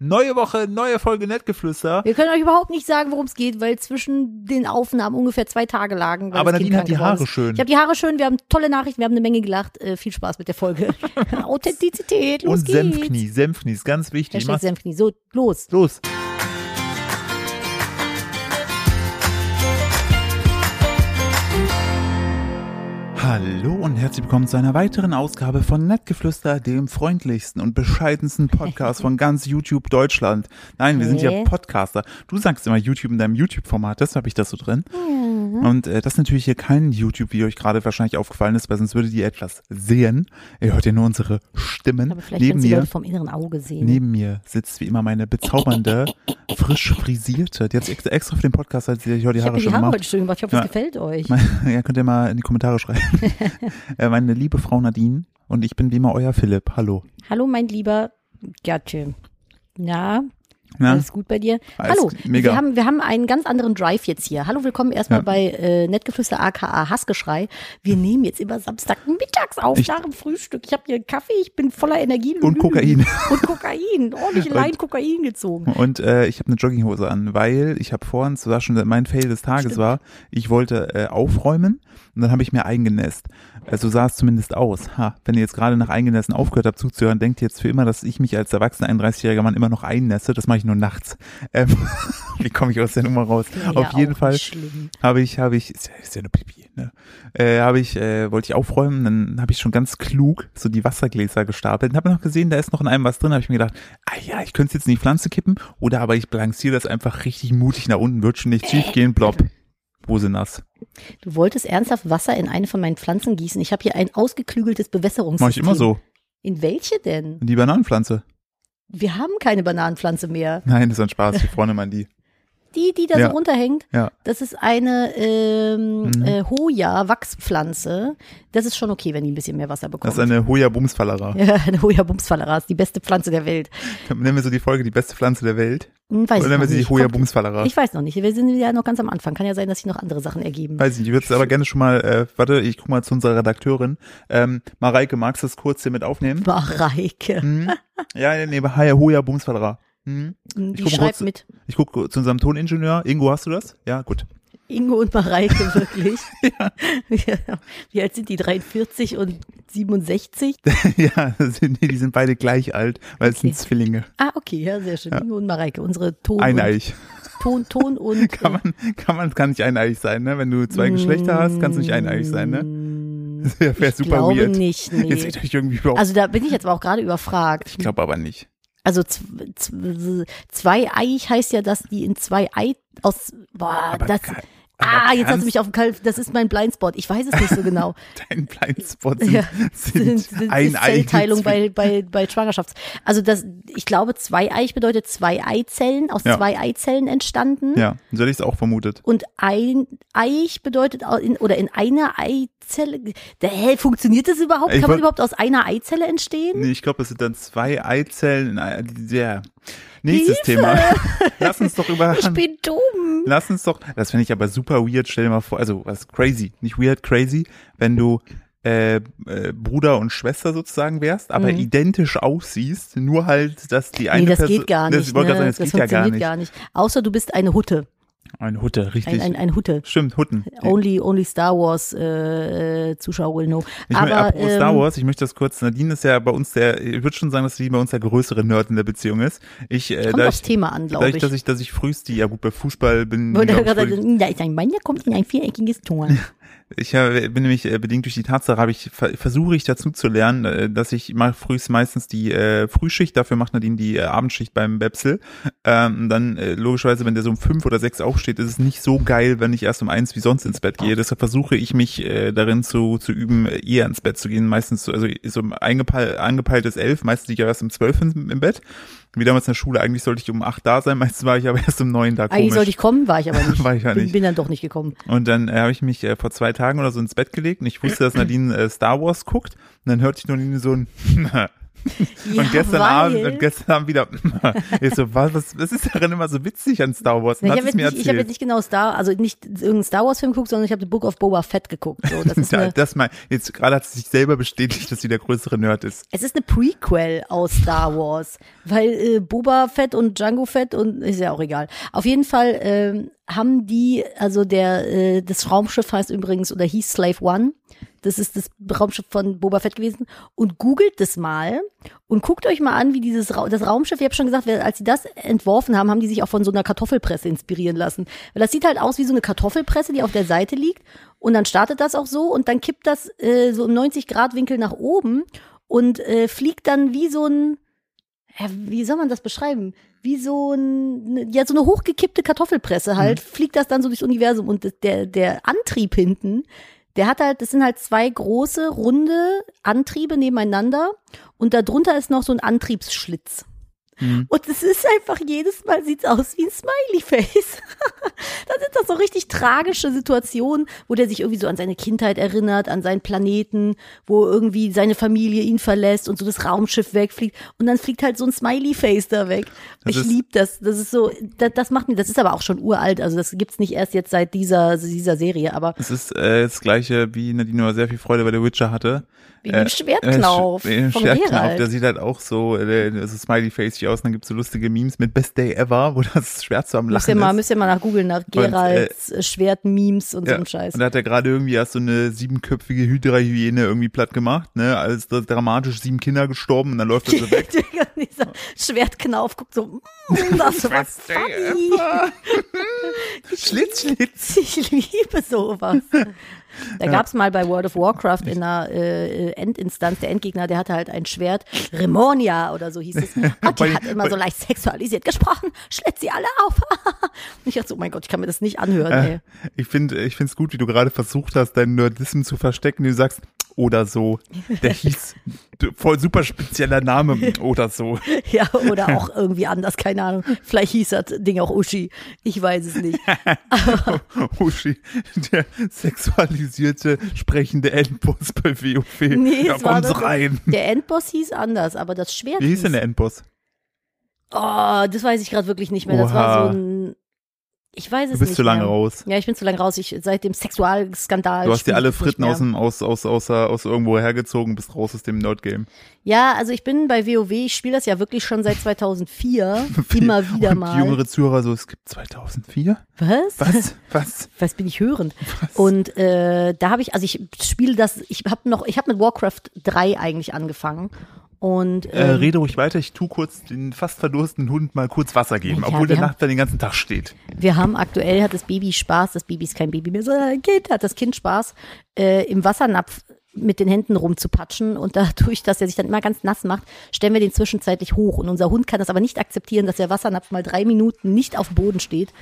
Neue Woche, neue Folge Nettgeflüster. Wir können euch überhaupt nicht sagen, worum es geht, weil zwischen den Aufnahmen ungefähr zwei Tage lagen. Aber Nadine hat die Haare ist. schön. Ich habe die Haare schön, wir haben tolle Nachrichten, wir haben eine Menge gelacht. Äh, viel Spaß mit der Folge. Authentizität, los Und geht's. Senfknie, Senfknie ist ganz wichtig. Senfknie. So, los. los. Hallo und herzlich willkommen zu einer weiteren Ausgabe von Nettgeflüster, dem freundlichsten und bescheidensten Podcast von ganz YouTube Deutschland. Nein, wir sind ja? Podcaster. Du sagst immer YouTube in deinem YouTube-Format, deshalb habe ich das so drin. Und äh, das ist natürlich hier kein YouTube, wie euch gerade wahrscheinlich aufgefallen ist, weil sonst würdet ihr etwas sehen. Ihr hört ja nur unsere Stimmen. Aber vielleicht Neben mir vom inneren Auge sehen. Neben mir sitzt wie immer meine bezaubernde, frisch frisierte, die hat sich extra für den Podcast, hat sie sich heute die ich Haare habe die schon Haare gemacht. heute schön gemacht. Ich hoffe, Ja. es gefällt euch. Ja, könnt ihr mal in die Kommentare schreiben. Äh, meine liebe Frau Nadine und ich bin wie immer euer Philipp. Hallo. Hallo, mein lieber Gatte. Na, Na? alles gut bei dir? Alles Hallo, mega. Wir, haben, wir haben einen ganz anderen Drive jetzt hier. Hallo, willkommen erstmal Ja. bei äh, Nettgeflüster aka Hassgeschrei. Wir nehmen jetzt immer Samstag mittags auf Ich- nach dem Frühstück. Ich habe hier einen Kaffee, ich bin voller Energie. Und Kokain. Und Kokain. Ordentlich Lein Kokain gezogen. Und äh, ich habe eine Jogginghose an, weil ich habe vorhin, das war schon mein Fail des Tages Stimmt. war, ich wollte äh, aufräumen und dann habe ich mir eingenässt. Äh, so sah es zumindest aus. Ha, wenn ihr jetzt gerade nach Eingenässen aufgehört habt zuzuhören, denkt ihr jetzt für immer, dass ich mich als erwachsener 31-jähriger Mann immer noch einnässe. Das mache ich nur nachts. Ähm, wie komme ich aus der Nummer raus? Ja, Auf jeden Fall habe ich, habe ich, ist ja, ist ja nur Pipi, ne? Äh, habe ich, äh, wollte ich aufräumen, dann habe ich schon ganz klug so die Wassergläser gestapelt und habe noch gesehen, da ist noch in einem was drin, habe ich mir gedacht, ah ja, ich könnte es jetzt in die Pflanze kippen oder aber ich balanciere das einfach richtig mutig nach unten, wird schon nicht schief gehen, blob. Hose nass. Du wolltest ernsthaft Wasser in eine von meinen Pflanzen gießen. Ich habe hier ein ausgeklügeltes Bewässerungssystem. Mache ich immer so. In welche denn? Die Bananenpflanze. Wir haben keine Bananenpflanze mehr. Nein, das ist ein Spaß, hier vorne mal die. Die, die da Ja. so runterhängt, Ja. das ist eine ähm, Mhm. äh, Hoja-Wachspflanze. Das ist schon okay, wenn die ein bisschen mehr Wasser bekommt. Das ist eine Hoya Bumsfallera. ja, eine Hoja-Bumsfallera ist die beste Pflanze der Welt. Nennen wir so die Folge die beste Pflanze der Welt. Hm, weiß Oder ich nennen wir sie die nicht. Hoya Kommt- Bumsfallera. Ich weiß noch nicht. Wir sind ja noch ganz am Anfang. Kann ja sein, dass sich noch andere Sachen ergeben. Weiß ich nicht, ich würde es aber gerne schon mal, äh, warte, ich guck mal zu unserer Redakteurin. Ähm, Mareike, magst du das kurz hier mit aufnehmen? Mareike. Hm? Ja, nee, nee, Haya, Hoya, Bumsfallera. Hm? Die schreibt mit Ich gucke zu unserem Toningenieur. Ingo, hast du das? Ja, gut. Ingo und Mareike, wirklich. ja. Wie alt sind die? 43 und 67? ja, sind, die sind beide gleich alt, weil es Okay. sind Zwillinge. Ah, okay, ja, sehr schön. Ingo und Mareike, unsere Ton- Eineich. Ton, Ton und Kann man, kann man, kann nicht eineich sein, ne? Wenn du zwei Geschlechter hast, kannst du nicht eineich sein, ne? Das wäre wär Ich super glaube weird. nicht, Jetzt nee. seht euch irgendwie überhaupt. Also da bin ich jetzt aber auch gerade überfragt. ich glaube aber nicht. Also z- z- zweieich heißt ja, dass die in zwei Ei aus boah, Aber das kann- Ah, aber jetzt hast du mich auf dem Kalb. Das ist mein Blindspot. Ich weiß es nicht so genau. Dein Blindspot sind, ja, sind, sind, ein ist Zellteilung Ei. bei, bei, bei Schwangerschafts. Also das, ich glaube, zweieich bedeutet zwei Eizellen, aus Ja. zwei Eizellen entstanden. Ja, so hätte ich es auch vermutet. Und ein Eich bedeutet in, oder in einer Eizelle. Der, hä, funktioniert das überhaupt? Ich Kann man überhaupt aus einer Eizelle entstehen? Nee, ich glaube, es sind dann zwei Eizellen. in Ja. Nächstes Hilfe! Thema. Lass uns doch über. Ich bin dumm. Lass uns doch. Das finde ich aber super weird. Stell dir mal vor, also was crazy, nicht weird, crazy, wenn du äh, äh, Bruder und Schwester sozusagen wärst, aber Mhm. identisch aussiehst, nur halt, dass die eine Nee, das Person, geht gar Das, nicht. ich wollte ne? sagen, das, geht ja gar funktioniert nicht. gar nicht. Außer du bist eine Hutte. Eine Hutte, richtig. Ein, ein, ein Hutte. Stimmt, Hutten. Only, only Star Wars äh, äh, Zuschauer will know. Ich Aber ähm, Star Wars, ich möchte das kurz, Nadine ist ja bei uns der, ich würde schon sagen, dass sie bei uns der größere Nerd in der Beziehung ist. Ich, äh, kommt aufs ich, Thema an, glaube ich. dass ich, dass ich frühst die, ja gut, bei Fußball bin, da ist ein Mann, der kommt in ein viereckiges Tor. Ich äh, bin nämlich äh, bedingt durch die Tatsache, habe ich ver versuche ich dazu zu lernen, äh, dass ich mache frühst meistens die äh, Frühschicht, dafür macht Nadine die äh, Abendschicht beim Websel. Ähm, dann äh, logischerweise, wenn der so um fünf oder sechs aufsteht, ist es nicht so geil, wenn ich erst um eins wie sonst ins Bett gehe. Deshalb versuche ich mich äh, darin zu zu üben, eher ins Bett zu gehen. Meistens so, also so eingepeil, angepeiltes elf, meistens liege ich erst um zwölf im, im Bett. Wie damals in der Schule, eigentlich sollte ich um acht da sein, meistens war ich aber erst um neun da. Eigentlich Komisch. sollte ich kommen, war ich aber nicht. War ich ja bin, nicht. bin dann doch nicht gekommen. Und dann äh, habe ich mich äh, vor zwei Tagen oder so ins Bett gelegt und ich wusste, dass Nadine äh, Star Wars guckt. Und dann hörte ich nur Nadine so ein Ja, und gestern Abend und gestern Abend wieder. ich so, was, was, was ist daran immer so witzig an Star Wars? Ja, ich habe jetzt, nicht- ich hab jetzt nicht genau Star, also nicht irgendeinen Star Wars Film geguckt, sondern ich habe The Book of Boba Fett geguckt. So, das ist eine, das mal, jetzt gerade hat sie sich selber bestätigt, dass sie der größere Nerd ist. es ist eine Prequel aus Star Wars, weil äh, Boba Fett und Django Fett und ist ja auch egal. Auf jeden Fall ähm, haben die, also der äh, das Raumschiff heißt übrigens oder hieß Slave One. Das ist das Raumschiff von Boba Fett gewesen. Und googelt das mal und guckt euch mal an, wie dieses Ra das Raumschiff, ich habe schon gesagt, als sie das entworfen haben, haben die sich auch von so einer Kartoffelpresse inspirieren lassen. Weil das sieht halt aus wie so eine Kartoffelpresse, die auf der Seite liegt. Und dann startet das auch so und dann kippt das äh, so im 90-Grad-Winkel nach oben und äh, fliegt dann wie so ein, ja, wie soll man das beschreiben? Wie so ein, ja, so eine hochgekippte Kartoffelpresse halt, fliegt das dann so durchs Universum und der, der Antrieb hinten, der hat halt, das sind halt zwei große, runde Antriebe nebeneinander und darunter ist noch so ein Antriebsschlitz. Mhm. Und es ist einfach, jedes Mal sieht's aus wie ein Smiley-Face. dann sind das so richtig tragische Situationen, wo der sich irgendwie so an seine Kindheit erinnert, an seinen Planeten, wo irgendwie seine Familie ihn verlässt und so das Raumschiff wegfliegt. Und dann fliegt halt so ein Smiley-Face da weg. Das ich ist- lieb das. Das ist so, das, das macht mir, das ist aber auch schon uralt. Also das gibt's nicht erst jetzt seit dieser, dieser Serie, aber Es ist äh, das gleiche, wie Nadine sehr viel Freude bei The Witcher hatte. wie dem Äh, Sch- äh, von Schwertknauf, Geralt. der sieht halt auch so, äh, so smiley-facey aus. Und dann gibt's so lustige Memes mit Best Day Ever, wo das Schwert so am Müsst ihr Lachen mal, ist. müsst ihr mal nach googeln, nach Geralts äh, Schwert-Memes und so Ja, einem Scheiß. Und da hat er gerade irgendwie erst so eine siebenköpfige Hydra-Hyäne irgendwie platt gemacht, ne? Alles dra- dramatisch sieben Kinder gestorben und dann läuft er so weg. Dieser Schwertknauf guckt so, mm, das Best Day funny. Schlitz, Schlitz. Ich liebe sowas. Da gab's mal bei World of Warcraft in einer äh, Endinstanz, der Endgegner, der hatte halt ein Schwert, Remonia oder so hieß es. Und die hat immer so leicht sexualisiert gesprochen, schlitzt sie alle auf. Und ich dachte so, oh mein Gott, ich kann mir das nicht anhören, ey. Äh, ich finde ich find's gut, wie du gerade versucht hast, deinen Nerdism zu verstecken. Du sagst, oder so. Der hieß, voll super spezieller Name, oder so. Ja, oder auch irgendwie anders, keine Ahnung. Vielleicht hieß das Ding auch Uschi. Ich weiß es nicht. Uschi, der sexualisierte, sprechende Endboss bei WoW. Nee, ja, es war komm das- so rein. Der Endboss hieß anders, aber das Schwert Wie hieß denn der Endboss? Oh, das weiß ich gerade wirklich nicht mehr. Das war so ein. Ich weiß es Du bist nicht zu lange mehr. raus. Ja, ich bin zu lange raus. Ich, seit dem Sexualskandal. Du hast dir alle nicht Fritten aus, dem, aus, aus, aus, aus irgendwo hergezogen, bist raus aus dem Nerdgame. Ja, also ich bin bei WoW, ich spiele das ja wirklich schon seit 2004. immer wieder Und mal. jüngere Zuhörer so, es gibt 2004? Was? Was? Was? Was bin ich hörend? Und äh, da habe ich, also ich spiele das, ich habe noch, ich habe mit Warcraft 3 eigentlich angefangen. Und Äh, ähm, rede ruhig weiter, ich tu kurz den fast verdurstenden Hund mal kurz Wasser geben, Ja, obwohl der haben- Nachbar den ganzen Tag steht. Wir haben aktuell, hat das Baby Spaß, das Baby ist kein Baby mehr, sondern ein Kind, hat das Kind Spaß, äh, im Wassernapf mit den Händen rumzupatschen und dadurch, dass er sich dann immer ganz nass macht, stellen wir den zwischenzeitlich hoch und unser Hund kann das aber nicht akzeptieren, dass der Wassernapf mal drei Minuten nicht auf dem Boden steht,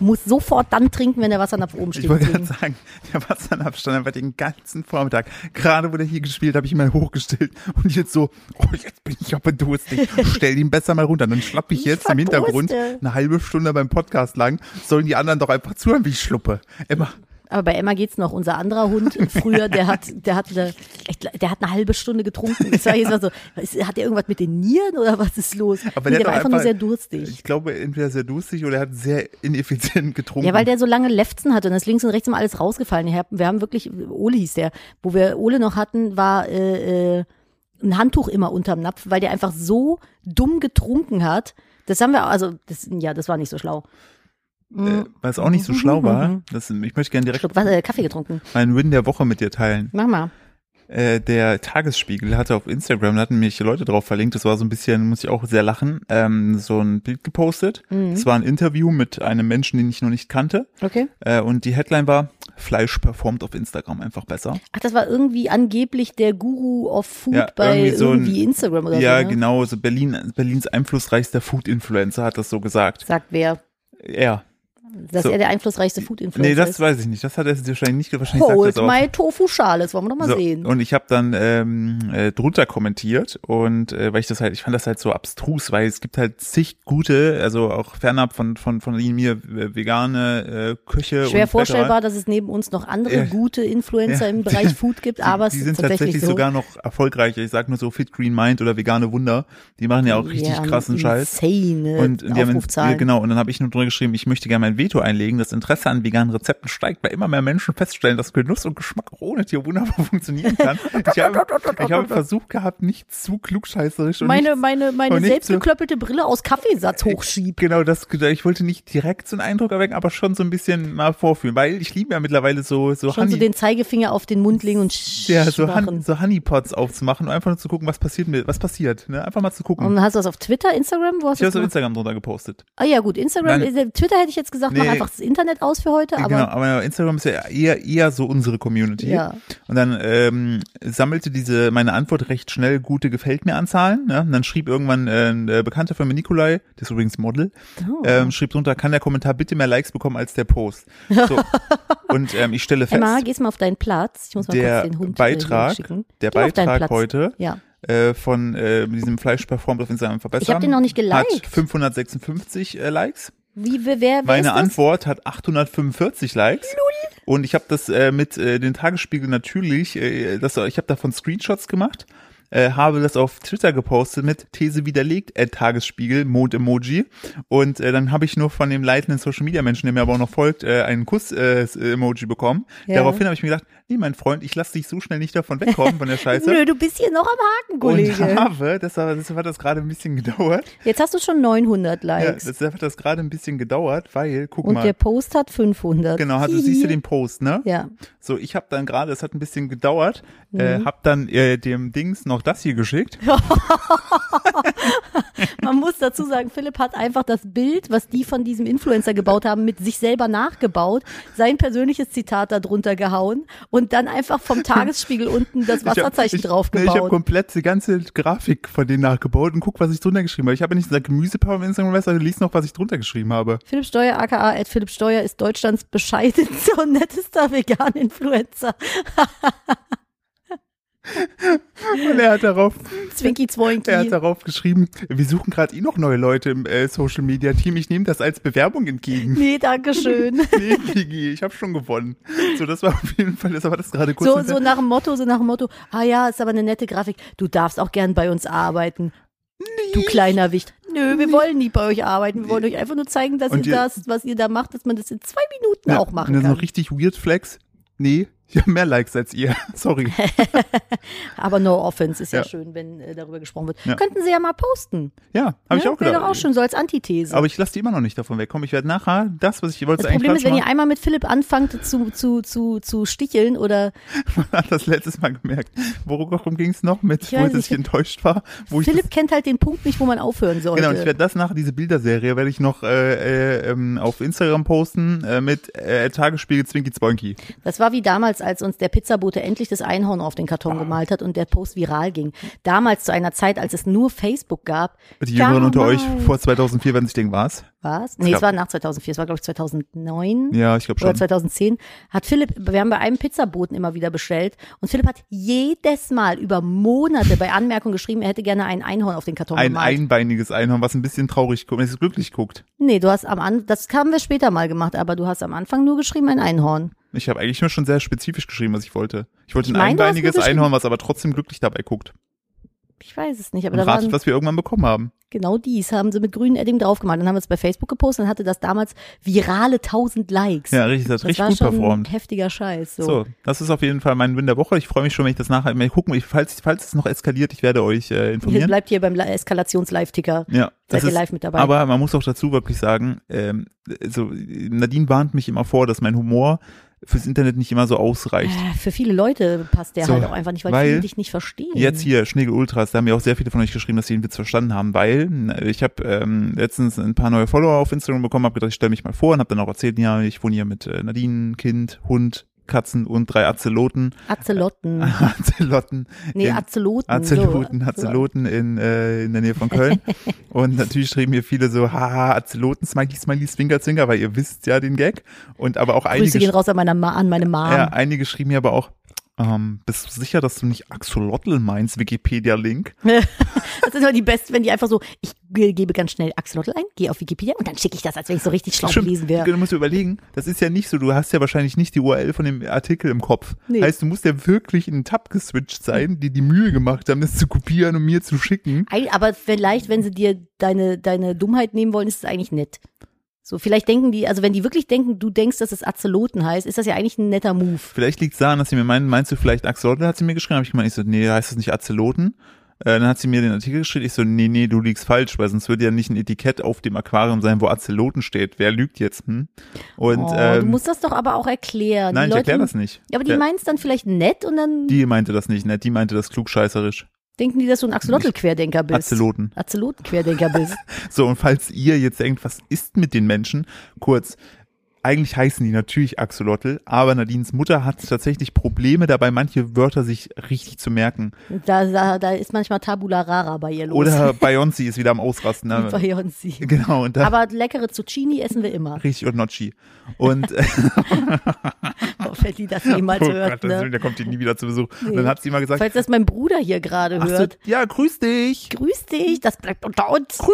muss sofort dann trinken, wenn der Wassernapf oben steht. Ich wollte gerade sagen, der Wassernapf stand einfach den ganzen Vormittag. Gerade wo der hier gespielt, habe ich ihn mal hochgestellt und jetzt so, oh, jetzt bin ich aber durstig. Stell ihn besser mal runter. Dann schlapp ich Ich jetzt im Hintergrund verdurste. eine halbe Stunde beim Podcast lang. Sollen die anderen doch einfach zuhören, wie ich schluppe. Emma, Aber bei Emma geht's noch. Unser anderer Hund früher, der hat, der hat, eine, der hat eine halbe Stunde getrunken. Das war jetzt mal so, hat er irgendwas mit den Nieren oder was ist los? Aber nee, der der war einfach nur sehr durstig. ich glaube, entweder sehr durstig oder er hat sehr ineffizient getrunken. Ja, weil der so lange Lefzen hatte und ist links und rechts immer alles rausgefallen. Wir haben- Wir haben wirklich, Ole hieß der, wo wir Ole noch hatten, war äh, äh, ein Handtuch immer unterm Napf, weil der einfach so dumm getrunken hat. Das haben wir, also, das, ja, das war nicht so schlau. Äh, weil es auch nicht so schlau war. Das, ich möchte gerne direkt Schluck Wasser, äh, Kaffee getrunken. meinen Win der Woche mit dir teilen. Mach mal. Äh, der Tagesspiegel hatte auf Instagram, da hatten mich Leute drauf verlinkt, das war so ein bisschen, muss ich auch sehr lachen, ähm, so ein Bild gepostet. Mhm. Es war ein Interview mit einem Menschen, den ich noch nicht kannte. Okay. Äh, und die Headline war, Fleisch performt auf Instagram einfach besser. Ach, das war irgendwie angeblich der Guru of Food Ja, bei irgendwie so ein- irgendwie Instagram oder ja, so. Ne? genau, so Berlin, Berlins einflussreichster Food-Influencer hat das so gesagt. Sagt wer. Er. Dass So. er der einflussreichste Food-Influencer Nee, das ist. weiß ich nicht. Das hat er wahrscheinlich nicht, wahrscheinlich sagt es auch. my Tofu-Schale, das wollen wir doch mal So, sehen. und ich habe dann ähm, äh, drunter kommentiert und äh, weil ich das halt, ich fand das halt so abstrus, weil es gibt halt zig gute, also auch fernab von von von mir äh, vegane äh, Köche Schwer vorstellbar, dass es neben uns noch andere Ja. gute Influencer Ja. im Bereich Food gibt, Die, aber es die ist sind tatsächlich, tatsächlich so. sogar noch erfolgreicher. Ich sag nur so Fit Green Mind oder vegane Wunder. Die machen ja auch richtig Ja, krassen Scheiß. Insane Und die haben, genau, und dann habe ich nur drunter geschrieben, ich möchte gerne mein Veto einlegen. Das Interesse an veganen Rezepten steigt, weil immer mehr Menschen feststellen, dass Genuss und Geschmack auch ohne Tier wunderbar funktionieren kann. Ich habe, ich habe versucht gehabt, nicht zu klugscheißerisch und meine, nicht, meine, meine und so- selbstgeklöppelte Brille aus Kaffeesatz hochschieben. Genau, das, ich wollte nicht direkt so einen Eindruck erwecken, aber schon so ein bisschen mal vorfühlen, weil ich liebe ja mittlerweile so, so Schon so Honey, den Zeigefinger auf den Mund legen und ja, so. Hon so Honeypots aufzumachen und einfach nur zu gucken, was passiert mit, was passiert, ne? Einfach mal zu gucken. Und hast du das auf Twitter, Instagram? Wo hast ich habe es auf Instagram drunter gepostet. Ah ja, gut, Instagram, Nein. äh, Twitter hätte ich jetzt gesagt, mach Nee. einfach das Internet aus für heute, aber genau, aber Instagram ist ja eher, eher so unsere Community. Ja. Und dann ähm, sammelte diese meine Antwort recht schnell gute Gefällt mir Anzahlen. Ne? Und dann schrieb irgendwann äh, ein äh, Bekannter von mir, Nikolai, der ist übrigens Model, Oh. ähm, schrieb drunter, kann der Kommentar bitte mehr Likes bekommen als der Post. So. Und ähm, ich stelle fest, Emma, gehst mal auf deinen Platz. Ich muss mal der kurz den Hund Beitrag, äh, schicken. der Geh Beitrag heute Ja. äh, von äh, diesem Fleisch performt auf Instagram verbessern. Ich hab den noch nicht Hat geliked. 556 äh, Likes. Wie, wer, wer, Meine? Antwort hat 845 Likes. Und ich habe das äh, mit äh, den Tagesspiegel natürlich, äh, das, ich habe davon Screenshots gemacht, äh, habe das auf Twitter gepostet mit These widerlegt, äh, Tagesspiegel, Mond-Emoji. Und äh, dann habe ich nur von dem leitenden Social-Media-Menschen, der mir aber auch noch folgt, äh, einen Kuss-Emoji bekommen. Ja. Daraufhin habe ich mir gedacht, nee, mein Freund, ich lasse dich so schnell nicht davon wegkommen von der Scheiße. Nö, du bist hier noch am Haken, und Kollege. habe, deshalb, deshalb hat das gerade ein bisschen gedauert. Jetzt hast du schon 900 Ja, Likes. deshalb hat das gerade ein bisschen gedauert, weil, guck und mal. der Post hat 500. Genau, du siehst ja den Post, ne? Ja. So, ich habe dann gerade, es hat ein bisschen gedauert, äh, Mhm. hab dann äh, dem Dings noch das hier geschickt. Man muss dazu sagen, Philipp hat einfach das Bild, was die von diesem Influencer gebaut haben, mit sich selber nachgebaut, sein persönliches Zitat da drunter gehauen und dann einfach vom Tagesspiegel unten das Wasserzeichen ich, drauf nee, Ich habe komplett die ganze Grafik von denen nachgebaut und guck, was ich drunter geschrieben habe. Ich habe ja nicht gesagt Gemüsepower auf Instagram, sondern lies noch, was ich drunter geschrieben habe. Philipp Steuer, aka at Philipp Steuer, ist Deutschlands bescheidenster und nettester Vegan-Influencer. Und er hat darauf, Zwinki Zwoinki. er hat darauf geschrieben, wir suchen gerade eh noch neue Leute im äh, Social Media Team. Ich nehme das als Bewerbung entgegen. Nee, danke schön. nee, Kiki, ich habe schon gewonnen. So, das war auf jeden Fall, das war das gerade kurz. So, so nach dem Motto, so nach dem Motto, ah ja, ist aber eine nette Grafik. Du darfst auch gern bei uns arbeiten. Du kleiner Wicht. Nö, wir wollen nie bei euch arbeiten. Wir wollen euch einfach nur zeigen, dass ihr ihr- das, was ihr da macht, dass man das in zwei Minuten Ja, auch und machen dann kann. so richtig weird Flex. Nee, ich habe mehr Likes als ihr. Sorry. Aber no offense, ist ja, Ja. schön, wenn äh, darüber gesprochen wird. Ja. Könnten sie ja mal posten. Ja, habe ich ne? auch Wäre gedacht. doch auch schön, so als Antithese. Aber ich lasse die immer noch nicht davon wegkommen. Ich werde nachher das, was ich wollte, das eigentlich Problem ist, wenn ihr einmal mit Philipp anfangt zu, zu, zu, zu sticheln oder machen. hat das letztes Mal gemerkt. Worum ging es noch mit, Ich wo ich, ich enttäuscht war? Ich Philipp kennt halt den Punkt nicht, wo man aufhören das, sollte. genau, ich werde das nachher, diese Bilderserie, werde ich noch äh, äh, ähm, auf Instagram posten äh, mit äh, Tagesspiegel Zwinky Zwoinky. Das war wie damals, als uns der Pizzabote endlich das Einhorn auf den Karton gemalt hat und der Post viral ging. Damals zu einer Zeit, als es nur Facebook gab. Die Jüngeren unter euch vor 2004 werden sich denken, was? Was? Nee, es war nach 2004, es war glaube ich 2009. Ja, ich glaube Oder schon. 2010 hat Philipp, wir haben bei einem Pizzaboten immer wieder bestellt und Philipp hat jedes Mal über Monate bei Anmerkung geschrieben, er hätte gerne ein Einhorn auf den Karton Ein gemalt. einbeiniges Einhorn, was ein bisschen traurig guckt, es glücklich guckt. nee, du hast am An das haben wir später mal gemacht, aber du hast am Anfang nur geschrieben ein Einhorn. Ich habe eigentlich nur schon sehr spezifisch geschrieben, was ich wollte. Ich wollte Ich ein meine, einbeiniges Einhorn, was aber trotzdem glücklich dabei guckt. Ich weiß es nicht, aber Und da ratet, waren was wir irgendwann bekommen haben. genau dies, haben sie mit grünem Edding draufgemalt. Dann haben wir es bei Facebook gepostet und hatte das damals virale 1000 Likes. Ja, richtig, das hat das richtig war gut schon performt. heftiger Scheiß. So. So, das ist auf jeden Fall mein Win der Woche. Ich freue mich schon, wenn ich das nachher mal gucken. Ich, falls, falls es noch eskaliert, ich werde euch äh, Ihr informieren. bleibt hier beim Eskalations-Live-Ticker. Ja, das Seid ihr ist, live mit dabei? aber man muss auch dazu wirklich sagen, ähm, so, Nadine warnt mich immer vor, dass mein Humor fürs Internet nicht immer so ausreicht. Äh, Für viele Leute passt der So, halt auch einfach nicht, weil, weil viele dich nicht verstehen. Jetzt hier, Schnegel Ultras, da haben ja auch sehr viele von euch geschrieben, dass sie den Witz verstanden haben, weil äh, ich habe ähm, letztens ein paar neue Follower auf Instagram bekommen, habe gedacht, ich stelle mich mal vor und habe dann auch erzählt, ja, ich wohne hier mit äh, Nadine, Kind, Hund, Katzen und drei Azeloten. Azelotten. Azelotten. Nee, in- Azeloten. Azeloten, so. Azeloten in, äh, in der Nähe von Köln. und natürlich schrieben mir viele so, haha, Azeloten, Smiley, Smiley, Zwinker, Zwinker, weil ihr wisst ja den Gag. Und aber auch einige, Grüße gehen raus an, meiner Ma an meine Mom. ja, einige schrieben mir aber auch, ähm, bist du sicher, dass du nicht Axolotl meinst, Wikipedia-Link? Das sind immer die besten, wenn die einfach so, ich ge- gebe ganz schnell Axolotl ein, gehe auf Wikipedia und dann schicke ich das, als wenn ich so richtig schlau Stimmt, gewesen wäre. Du musst dir überlegen, das ist ja nicht so, du hast ja wahrscheinlich nicht die URL von dem Artikel im Kopf. Nee. Heißt, du musst ja wirklich in den Tab geswitcht sein, die die Mühe gemacht haben, das zu kopieren und mir zu schicken. Aber vielleicht, wenn sie dir deine, deine Dummheit nehmen wollen, ist es eigentlich nett. So, vielleicht denken die, also wenn die wirklich denken, du denkst, dass es Azeloten heißt, ist das ja eigentlich ein netter Move. Vielleicht liegt es daran, dass sie mir meinen, meinst du vielleicht Axolotl, hat sie mir geschrieben, habe ich gemeint, ich so, nee, heißt das nicht Azeloten? Äh, dann hat sie mir den Artikel geschrieben, ich so, nee, nee, du liegst falsch, weil sonst würde ja nicht ein Etikett auf dem Aquarium sein, wo Azeloten steht. Wer lügt jetzt? Hm? Und oh, ähm, du musst das doch aber auch erklären. nein, die ich erkläre das nicht. Ja, aber die meinen es dann vielleicht nett und dann Die meinte das nicht, ne? Die meinte das klugscheißerisch. Denken die, dass du ein Axolotl-Querdenker bist. Azeloten. Azeloten-Querdenker bist. So, und falls ihr jetzt denkt, was ist mit den Menschen? Kurz, eigentlich heißen die natürlich Axolotl, aber Nadines Mutter hat tatsächlich Probleme dabei, manche Wörter sich richtig zu merken. Da, da, da ist manchmal Tabula Rara bei ihr los. Oder Beyoncé ist wieder am Ausrasten. Ne? Beyoncé. Genau, und da Aber leckere Zucchini essen wir immer. richtig und Nocci. Und Oh, wenn die das jemals oh hört. Gott, Ne? da kommt die nie wieder zu Besuch. Und Nee. dann hat sie mal gesagt, Falls das mein Bruder hier gerade ach so, hört. ja, grüß dich. Grüß dich, das bleibt unter uns. Grü.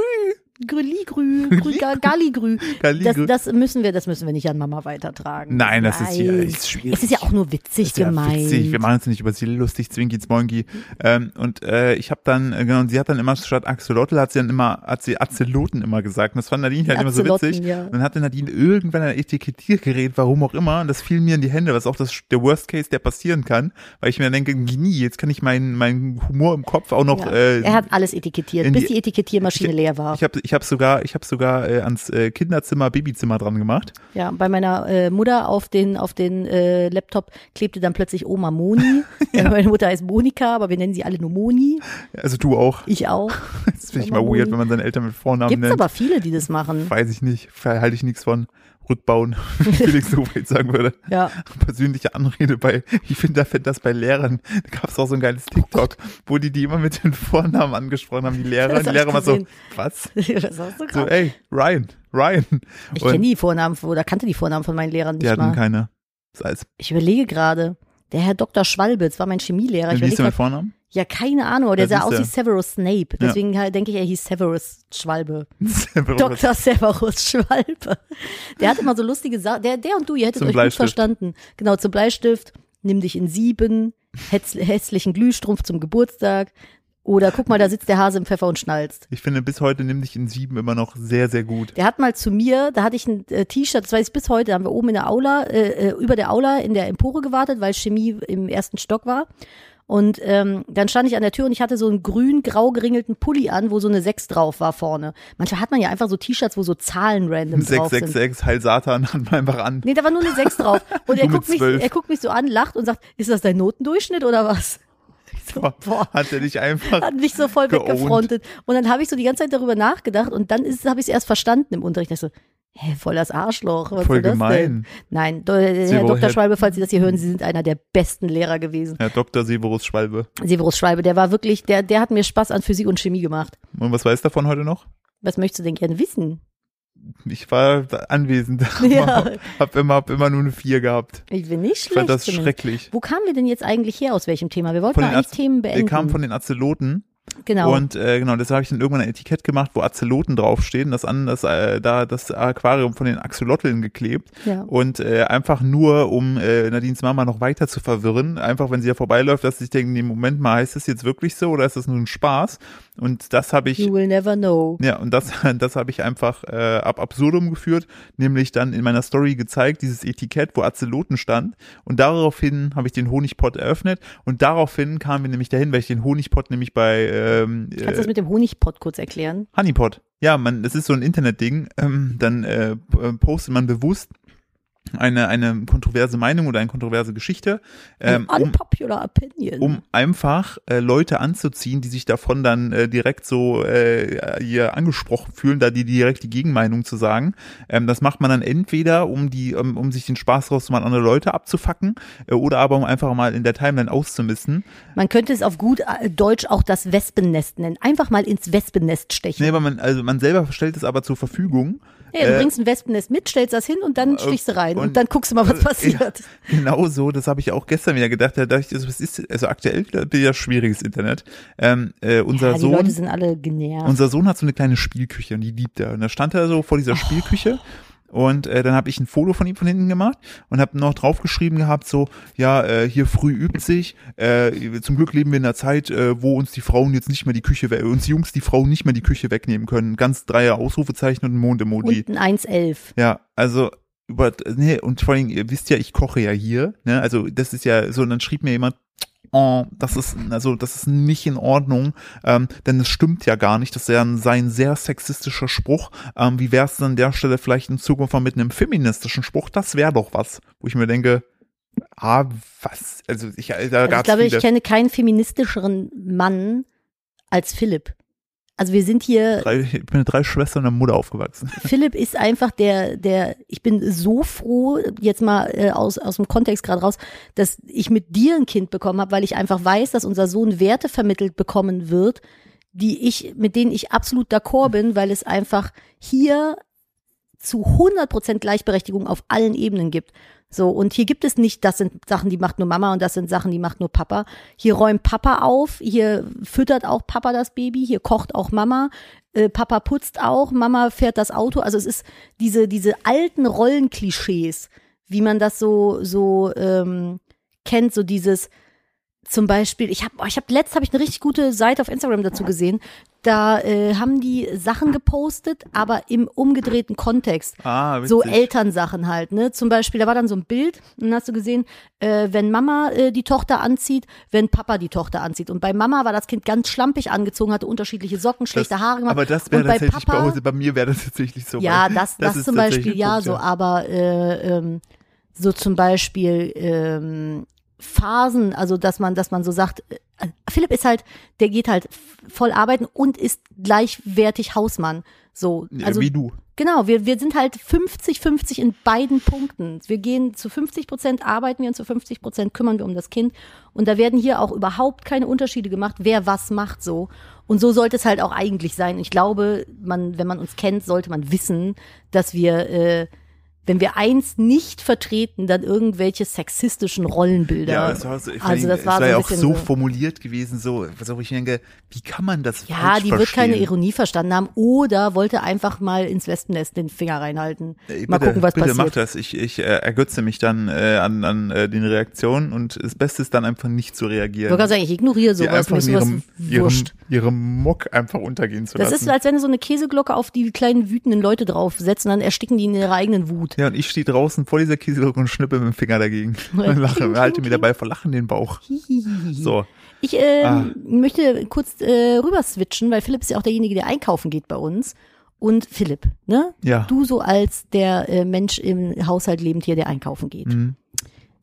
Grüligrü, Grü, Ga- Galligrü. Das, das müssen wir, das müssen wir nicht an Mama weitertragen. Nein, das ist Nein. ist schwierig. Es ist ja auch nur witzig ja gemeint. witzig. Wir machen uns nicht über sie lustig, Zwinki, Zmoinki. Ähm, und äh, ich habe dann, äh, genau, und sie hat dann immer statt Axolotl hat sie dann immer, hat sie Azeloten immer gesagt. Und das fand Nadine halt immer so witzig. ja. Und dann hatte Nadine irgendwann ein Etikettiergerät, warum auch immer, und das fiel mir in die Hände, was auch das der Worst Case, der passieren kann, weil ich mir denke, nie, jetzt kann ich meinen meinen Humor im Kopf auch noch Ja. äh, er hat alles etikettiert, bis die- die Etikettiermaschine leer war. ich habe ich hab sogar, ich habe sogar äh, ans äh, Kinderzimmer, Babyzimmer dran gemacht. Ja, bei meiner äh, Mutter auf den, auf den äh, Laptop klebte dann plötzlich Oma Moni. Meine Mutter heißt Monika, aber wir nennen sie alle nur Moni. Also du auch. Ich auch. Das finde ich mal Oma weird, Moni. wenn man seine Eltern mit Vornamen Gibt's nennt. aber viele, die das machen. Weiß ich nicht, halte ich nichts von. Rückbauen, wie Felix Hofeld sagen würde. Ja. Persönliche Anrede bei, ich finde da das bei Lehrern, da gab es auch so ein geiles TikTok, wo die die immer mit den Vornamen angesprochen haben, die Lehrer. Das Und die Lehrer immer so, was? Was hast du So, ey, Ryan, Ryan. Ich kenne die Vornamen oder kannte die Vornamen von meinen Lehrern die nicht hatten mal. keine. Das heißt, Ich überlege gerade. Der Herr Dr. Schwalbe, das war mein Chemielehrer. Wie hieß der mit Vornamen? Ja, keine Ahnung, aber der Ja, sah aus wie Severus Snape. Deswegen halt denke ich, er hieß Severus Schwalbe. Dr. Severus Schwalbe. Der hat immer so lustige Sachen. Der, der und du, ihr hättet Zum euch Bleistift. gut verstanden. Genau, zum Bleistift. Nimm dich in sieben. Hätz, hässlichen Glühstrumpf zum Geburtstag. Oder guck mal, da sitzt der Hase im Pfeffer und schnalzt. Ich finde, bis heute nimm dich in sieben immer noch sehr, sehr gut. Der hat mal zu mir, da hatte ich ein äh, T-Shirt, das weiß ich bis heute, da haben wir oben in der Aula, äh, äh, über der Aula in der Empore gewartet, weil Chemie im ersten Stock war. Und ähm, dann stand ich an der Tür und ich hatte so einen grün-grau geringelten Pulli an, wo so eine 6 drauf war vorne. Manchmal hat man ja einfach so T-Shirts, wo so Zahlen random drauf sind. 666, Heil Satan, hat man einfach an. Nee, da war nur eine 6 drauf. Und er guckt, mich, 12. er guckt mich so an, lacht und sagt, ist das dein Notendurchschnitt oder was? So, boah. Hat er dich einfach Hat mich so voll geowned. weggefrontet. Und dann habe ich so die ganze Zeit darüber nachgedacht und dann ist habe ich es erst verstanden im Unterricht. Ich so, hä, voll das Arschloch. Was Voll gemein. Nein, do- Herr Zero Dr. Head. Schwalbe, falls Sie das hier hören, Sie sind einer der besten Lehrer gewesen. Herr Dr. Severus Schwalbe. Severus Schwalbe, der war wirklich, der, der hat mir Spaß an Physik und Chemie gemacht. Und was weißt du davon heute noch? Was möchtest du denn gerne wissen? Ich war anwesend. Ja. hab immer, hab immer nur eine vier gehabt. Ich bin nicht Ich schlecht. fand das schrecklich. Wo kamen wir denn jetzt eigentlich her? Aus welchem Thema? Wir wollten eigentlich Themen Wir beenden. kamen von den Azeloten genau. und äh, genau, deshalb habe ich dann irgendwann ein Etikett gemacht, wo Azeloten draufstehen, das an das äh, da das Aquarium von den Axolotln geklebt ja. und äh, einfach nur um äh, Nadines Mama noch weiter zu verwirren, einfach wenn sie da vorbeiläuft, dass sie sich denken, nee, Moment mal, heißt das jetzt wirklich so oder ist das nur ein Spaß? Und das habe ich You will never know. Ja, und das, das habe ich einfach äh, ab absurdum geführt, nämlich dann in meiner Story gezeigt, dieses Etikett, wo Azeloten stand. Und daraufhin habe ich den Honigpott eröffnet und daraufhin kamen wir nämlich dahin, weil ich den Honigpott nämlich bei ähm, Kannst du äh, das mit dem Honigpott kurz erklären? Honeypot. Ja, man, das ist so ein Internetding. Ähm, dann äh, äh, postet man bewusst eine, eine kontroverse Meinung oder eine kontroverse Geschichte, ähm, An um, unpopular opinion. um einfach äh, Leute anzuziehen, die sich davon dann äh, direkt so äh, hier angesprochen fühlen, da die direkt die Gegenmeinung zu sagen. Ähm, das macht man dann entweder, um die, um, um sich den Spaß raus mal andere Leute abzufacken, äh, oder aber um einfach mal in der Timeline auszumisten. Man könnte es auf gut äh, Deutsch auch das Wespennest nennen. Einfach mal ins Wespennest stechen. Nee, aber man, also man selber stellt es aber zur Verfügung. Ja, du Äh, bringst ein Wespennest mit, stellst das hin und dann stichst du rein und, und- dann guckst du mal, was passiert. Genau so, das habe ich auch gestern wieder gedacht. Da dachte ich, also, was ist, also aktuell wieder, schwieriges Internet. Ähm, äh, unser Ja, die Sohn, Leute sind alle genervt. unser Sohn hat so eine kleine Spielküche und die liebt er. Und da stand er so vor dieser Spielküche. Und äh, dann habe ich ein Foto von ihm von hinten gemacht und habe noch draufgeschrieben gehabt, so, ja, äh, hier früh übt sich. Äh, zum Glück leben wir in einer Zeit, äh, wo uns die Frauen jetzt nicht mehr die Küche, we- uns Jungs die Frauen nicht mehr die Küche wegnehmen können. Ganz dreier Ausrufezeichen und ein Mond-Emoji. und ein 1,11. Ja, also über nee, und vor allem, ihr wisst ja, ich koche ja hier, ne? Also das ist ja so, und dann schrieb mir jemand, oh, das ist, also das ist nicht in Ordnung, ähm, denn es stimmt ja gar nicht, das ist ja ein, sein sehr sexistischer Spruch. Ähm, wie wär's denn an der Stelle vielleicht in Zukunft mal mit einem feministischen Spruch? Das wäre doch was, wo ich mir denke, ah, was? Also ich, da Also ich glaube, ich viele. kenne keinen feministischeren Mann als Philipp. Also wir sind hier, Drei, ich bin mit drei Schwestern und einer Mutter aufgewachsen. Philipp ist einfach der, der, ich bin so froh, jetzt mal äh, aus, aus dem Kontext gerade raus, dass ich mit dir ein Kind bekommen habe, weil ich einfach weiß, dass unser Sohn Werte vermittelt bekommen wird, die ich, mit denen ich absolut d'accord bin, weil es einfach hier zu 100% Gleichberechtigung auf allen Ebenen gibt. So, und hier gibt es nicht, das sind Sachen, die macht nur Mama und das sind Sachen, die macht nur Papa. Hier räumt Papa auf, hier füttert auch Papa das Baby, hier kocht auch Mama, äh, Papa putzt auch, Mama fährt das Auto. Also es ist diese, diese alten Rollenklischees, wie man das so, so ähm, kennt, so dieses, zum Beispiel, ich habe, ich habe letzt habe ich eine richtig gute Seite auf Instagram dazu gesehen. Da äh, haben die Sachen gepostet, aber im umgedrehten Kontext. Ah, So. Elternsachen halt, ne? Zum Beispiel, da war dann so ein Bild und dann hast du gesehen, äh, wenn Mama äh, die Tochter anzieht, wenn Papa die Tochter anzieht. Und bei Mama war das Kind ganz schlampig angezogen, hatte unterschiedliche Socken, schlechte das, Haare gemacht. Aber das wäre bei tatsächlich bei, Papa, uns, bei mir wäre das tatsächlich so. ja, das, das, ist zum Beispiel, ja, Punkt, so, aber äh, ähm, so zum Beispiel ähm, Phasen, also dass man, dass man so sagt, äh, Philipp ist halt, der geht halt voll arbeiten und ist gleichwertig Hausmann. So, also wie du. Genau, wir, wir sind halt 50-50 in beiden Punkten. Wir gehen zu 50 Prozent arbeiten wir und zu 50 Prozent kümmern wir um das Kind. Und da werden hier auch überhaupt keine Unterschiede gemacht, wer was macht so. Und so sollte es halt auch eigentlich sein. Ich glaube, man, wenn man uns kennt, sollte man wissen, dass wir, äh, wenn wir eins nicht vertreten, dann irgendwelche sexistischen Rollenbilder. Ja, es war, so, ich also das war war so ja auch so formuliert gewesen, so, was auch ich denke, wie kann man das Ja, falsch die wird keine verstehen? Ironie verstanden haben oder wollte einfach mal ins Wespennest den Finger reinhalten. Ey, mal bitte, gucken, was bitte passiert. mach das. Ich, ich äh, ergötze mich dann äh, an, an äh, den Reaktionen und das Beste ist dann einfach nicht zu Ich reagieren. gerade sagen, ich ignoriere sowas, mir ist ihrem, ihrem, ihrem Mock einfach untergehen zu Das lassen. ist, als wenn du so eine Käseglocke auf die kleinen wütenden Leute draufsetzt und dann ersticken die in ihrer eigenen Wut. Ja, und ich stehe draußen vor dieser Käseglocke und schnippe mit dem Finger dagegen. Und lache, halte mir dabei vor Lachen den Bauch. So. Ich ähm, Ah. möchte kurz äh, rüber switchen, weil Philipp ist ja auch derjenige, der einkaufen geht bei uns. Und Philipp, ne? Ja. Du so als der äh, Mensch im Haushalt lebend hier, der einkaufen geht. Mhm.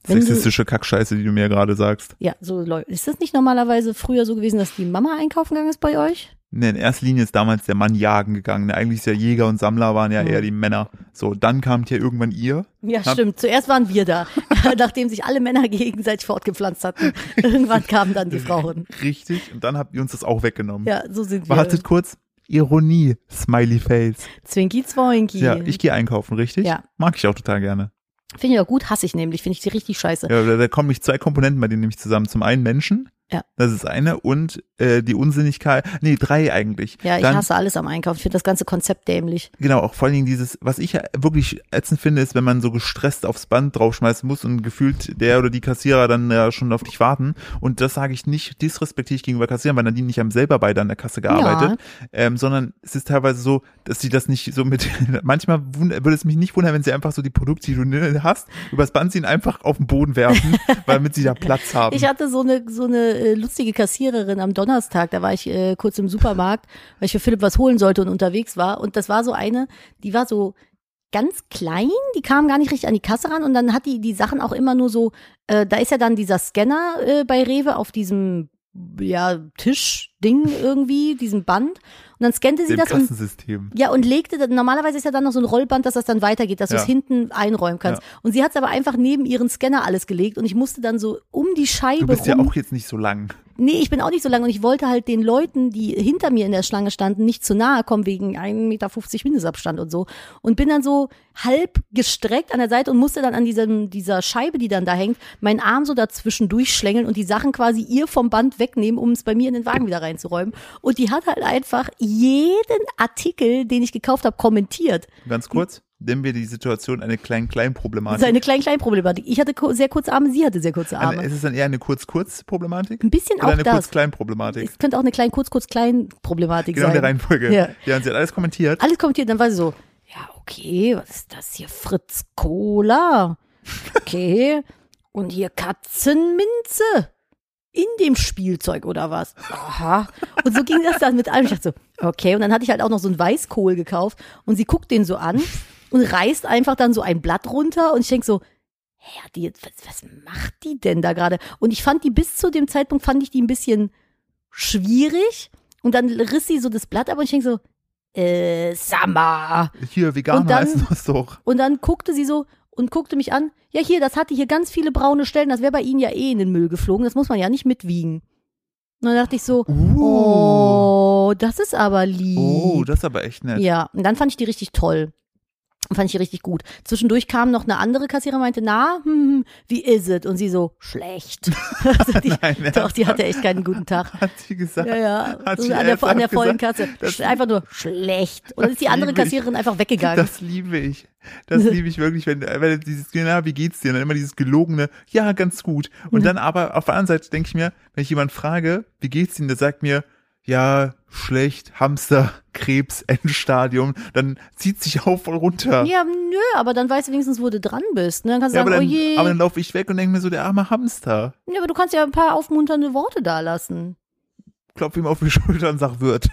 Wenn du- Sexistische Kackscheiße, die du mir gerade sagst. Ja, so läuft. Ist das nicht normalerweise früher so gewesen, dass die Mama einkaufen gegangen ist bei euch? In erster Linie ist damals der Mann jagen gegangen. Eigentlich ist ja Jäger und Sammler waren ja Mhm. eher die Männer. So, dann kamt ja irgendwann ihr. Ja, Hab- stimmt. Zuerst waren wir da, nachdem sich alle Männer gegenseitig fortgepflanzt hatten. Irgendwann kamen dann die Frauen. Richtig. Und dann habt ihr uns das auch weggenommen. Ja, so sind wir. Wartet kurz. Ironie, Smiley Face. Zwinky Zwoinky. Ja, ich gehe einkaufen, richtig? Ja. Mag ich auch total gerne. Finde ich auch gut, hasse ich nämlich. Finde ich die richtig scheiße. Ja, da, da kommen mich zwei Komponenten bei denen nämlich zusammen. Zum einen Menschen. Ja. Das ist eine. Und äh, die Unsinnigkeit. Nee, drei eigentlich. Ja, ich Dann, hasse alles am Einkaufen. Ich finde das ganze Konzept dämlich. Genau, auch vor allen Dingen dieses, was ich ja wirklich ätzend finde, ist, wenn man so gestresst aufs Band draufschmeißen muss und gefühlt der oder die Kassierer dann ja schon auf dich warten. Und das sage ich nicht disrespektiv gegenüber Kassierern, weil Nadine nicht haben selber beide an der Kasse gearbeitet, ähm, sondern es ist teilweise so, dass sie das nicht so mit, manchmal würde es mich nicht wundern, wenn sie einfach so die Produkte, die du hast, übers Band ziehen, einfach auf den Boden werfen, weil damit sie da Platz haben. Ich hatte so eine, so eine äh, lustige Kassiererin am Donnerstag, da war ich äh, kurz im Supermarkt, weil ich für Philipp was holen sollte und unterwegs war. Und das war so eine, die war so ganz klein, die kamen gar nicht richtig an die Kasse ran und dann hat die die Sachen auch immer nur so, äh, da ist ja dann dieser Scanner äh, bei Rewe auf diesem ja, Tischding irgendwie, diesem Band. Und dann scannte sie Dem das und Kassensystem. ja, und legte, dann- normalerweise ist ja dann noch so ein Rollband, dass das dann weitergeht, dass du Ja. es hinten einräumen kannst. Und sie hat es aber einfach neben ihren Scanner alles gelegt und ich musste dann so um die Scheibe Du bist ja rum. auch jetzt nicht so lang. Nee, ich bin auch nicht so lange und ich wollte halt den Leuten, die hinter mir in der Schlange standen, nicht zu nahe kommen wegen 1,50 Meter Mindestabstand und so. Und bin dann so halb gestreckt an der Seite und musste dann an diesem, dieser Scheibe, die dann da hängt, meinen Arm so dazwischen durchschlängeln und die Sachen quasi ihr vom Band wegnehmen, um es bei mir in den Wagen wieder reinzuräumen. Und die hat halt einfach jeden Artikel, den ich gekauft habe, kommentiert. Ganz kurz, nennen wir die Situation eine Klein-Klein-Problematik. Das ist eine klein-klein-Problematik. Ich hatte sehr kurze Arme, sie hatte sehr kurze Arme. Eine- Ist es dann eher eine Kurz-Kurz-Problematik? Ein bisschen Oder auch eine das. Kurz-Klein-Problematik? Es könnte auch eine klein-kurz-kurz-klein-Problematik Genau in sein. der Reihenfolge. Ja. ja, und sie hat alles kommentiert. alles kommentiert, dann war sie so, ja, okay, was ist das hier? Fritz Cola. Okay. Und hier Katzenminze. In dem Spielzeug oder was? Aha. Und so ging das dann mit allem. Ich dachte so, okay. Und dann hatte ich halt auch noch so einen Weißkohl gekauft und sie guckt den so an und reißt einfach dann so ein Blatt runter und ich denk so, hä, die was, was macht die denn da gerade? Und ich fand die bis zu dem Zeitpunkt fand ich die ein bisschen schwierig und dann riss sie so das Blatt ab und ich denk so, äh, Summer. Hier, Veganer Und dann- essen das doch. Und dann guckte sie so und guckte mich an. Ja, hier, das hatte hier ganz viele braune Stellen. Das wäre bei Ihnen ja eh in den Müll geflogen. Das muss man ja nicht mitwiegen. Und dann dachte ich so, Uh. oh, das ist aber lieb. Oh, das ist aber echt nett. ja, und dann fand ich die richtig toll. Fand ich richtig gut. Zwischendurch kam noch eine andere Kassiererin meinte, na, hm, hm, wie ist es? Und sie so, schlecht. also die, Nein, doch, die hatte echt keinen guten Tag. Hat sie gesagt. Ja, ja. Hat sie an, der, an der vollen gesagt? Kasse. Einfach nur schlecht. Und dann ist die andere liebe ich. Kassiererin einfach weggegangen. Das liebe ich. Das liebe ich wirklich, wenn, wenn dieses, na, wie geht's dir? Und dann immer dieses gelogene, ja, ganz gut. Und Mhm. dann aber auf der anderen Seite denke ich mir, wenn ich jemand frage, wie geht's dir? Der sagt mir, ja, schlecht, Hamster, Krebs, Endstadium, dann zieht sich auf und runter. Ja, nö, aber dann weißt du wenigstens, wo du dran bist. Ne? Dann kannst du Ja, aber sagen, dann, oh je. aber dann laufe ich weg und denke mir so, der arme Hamster. ja, aber du kannst ja ein paar aufmunternde Worte da lassen. Klopf ihm auf die Schulter und sag, wird.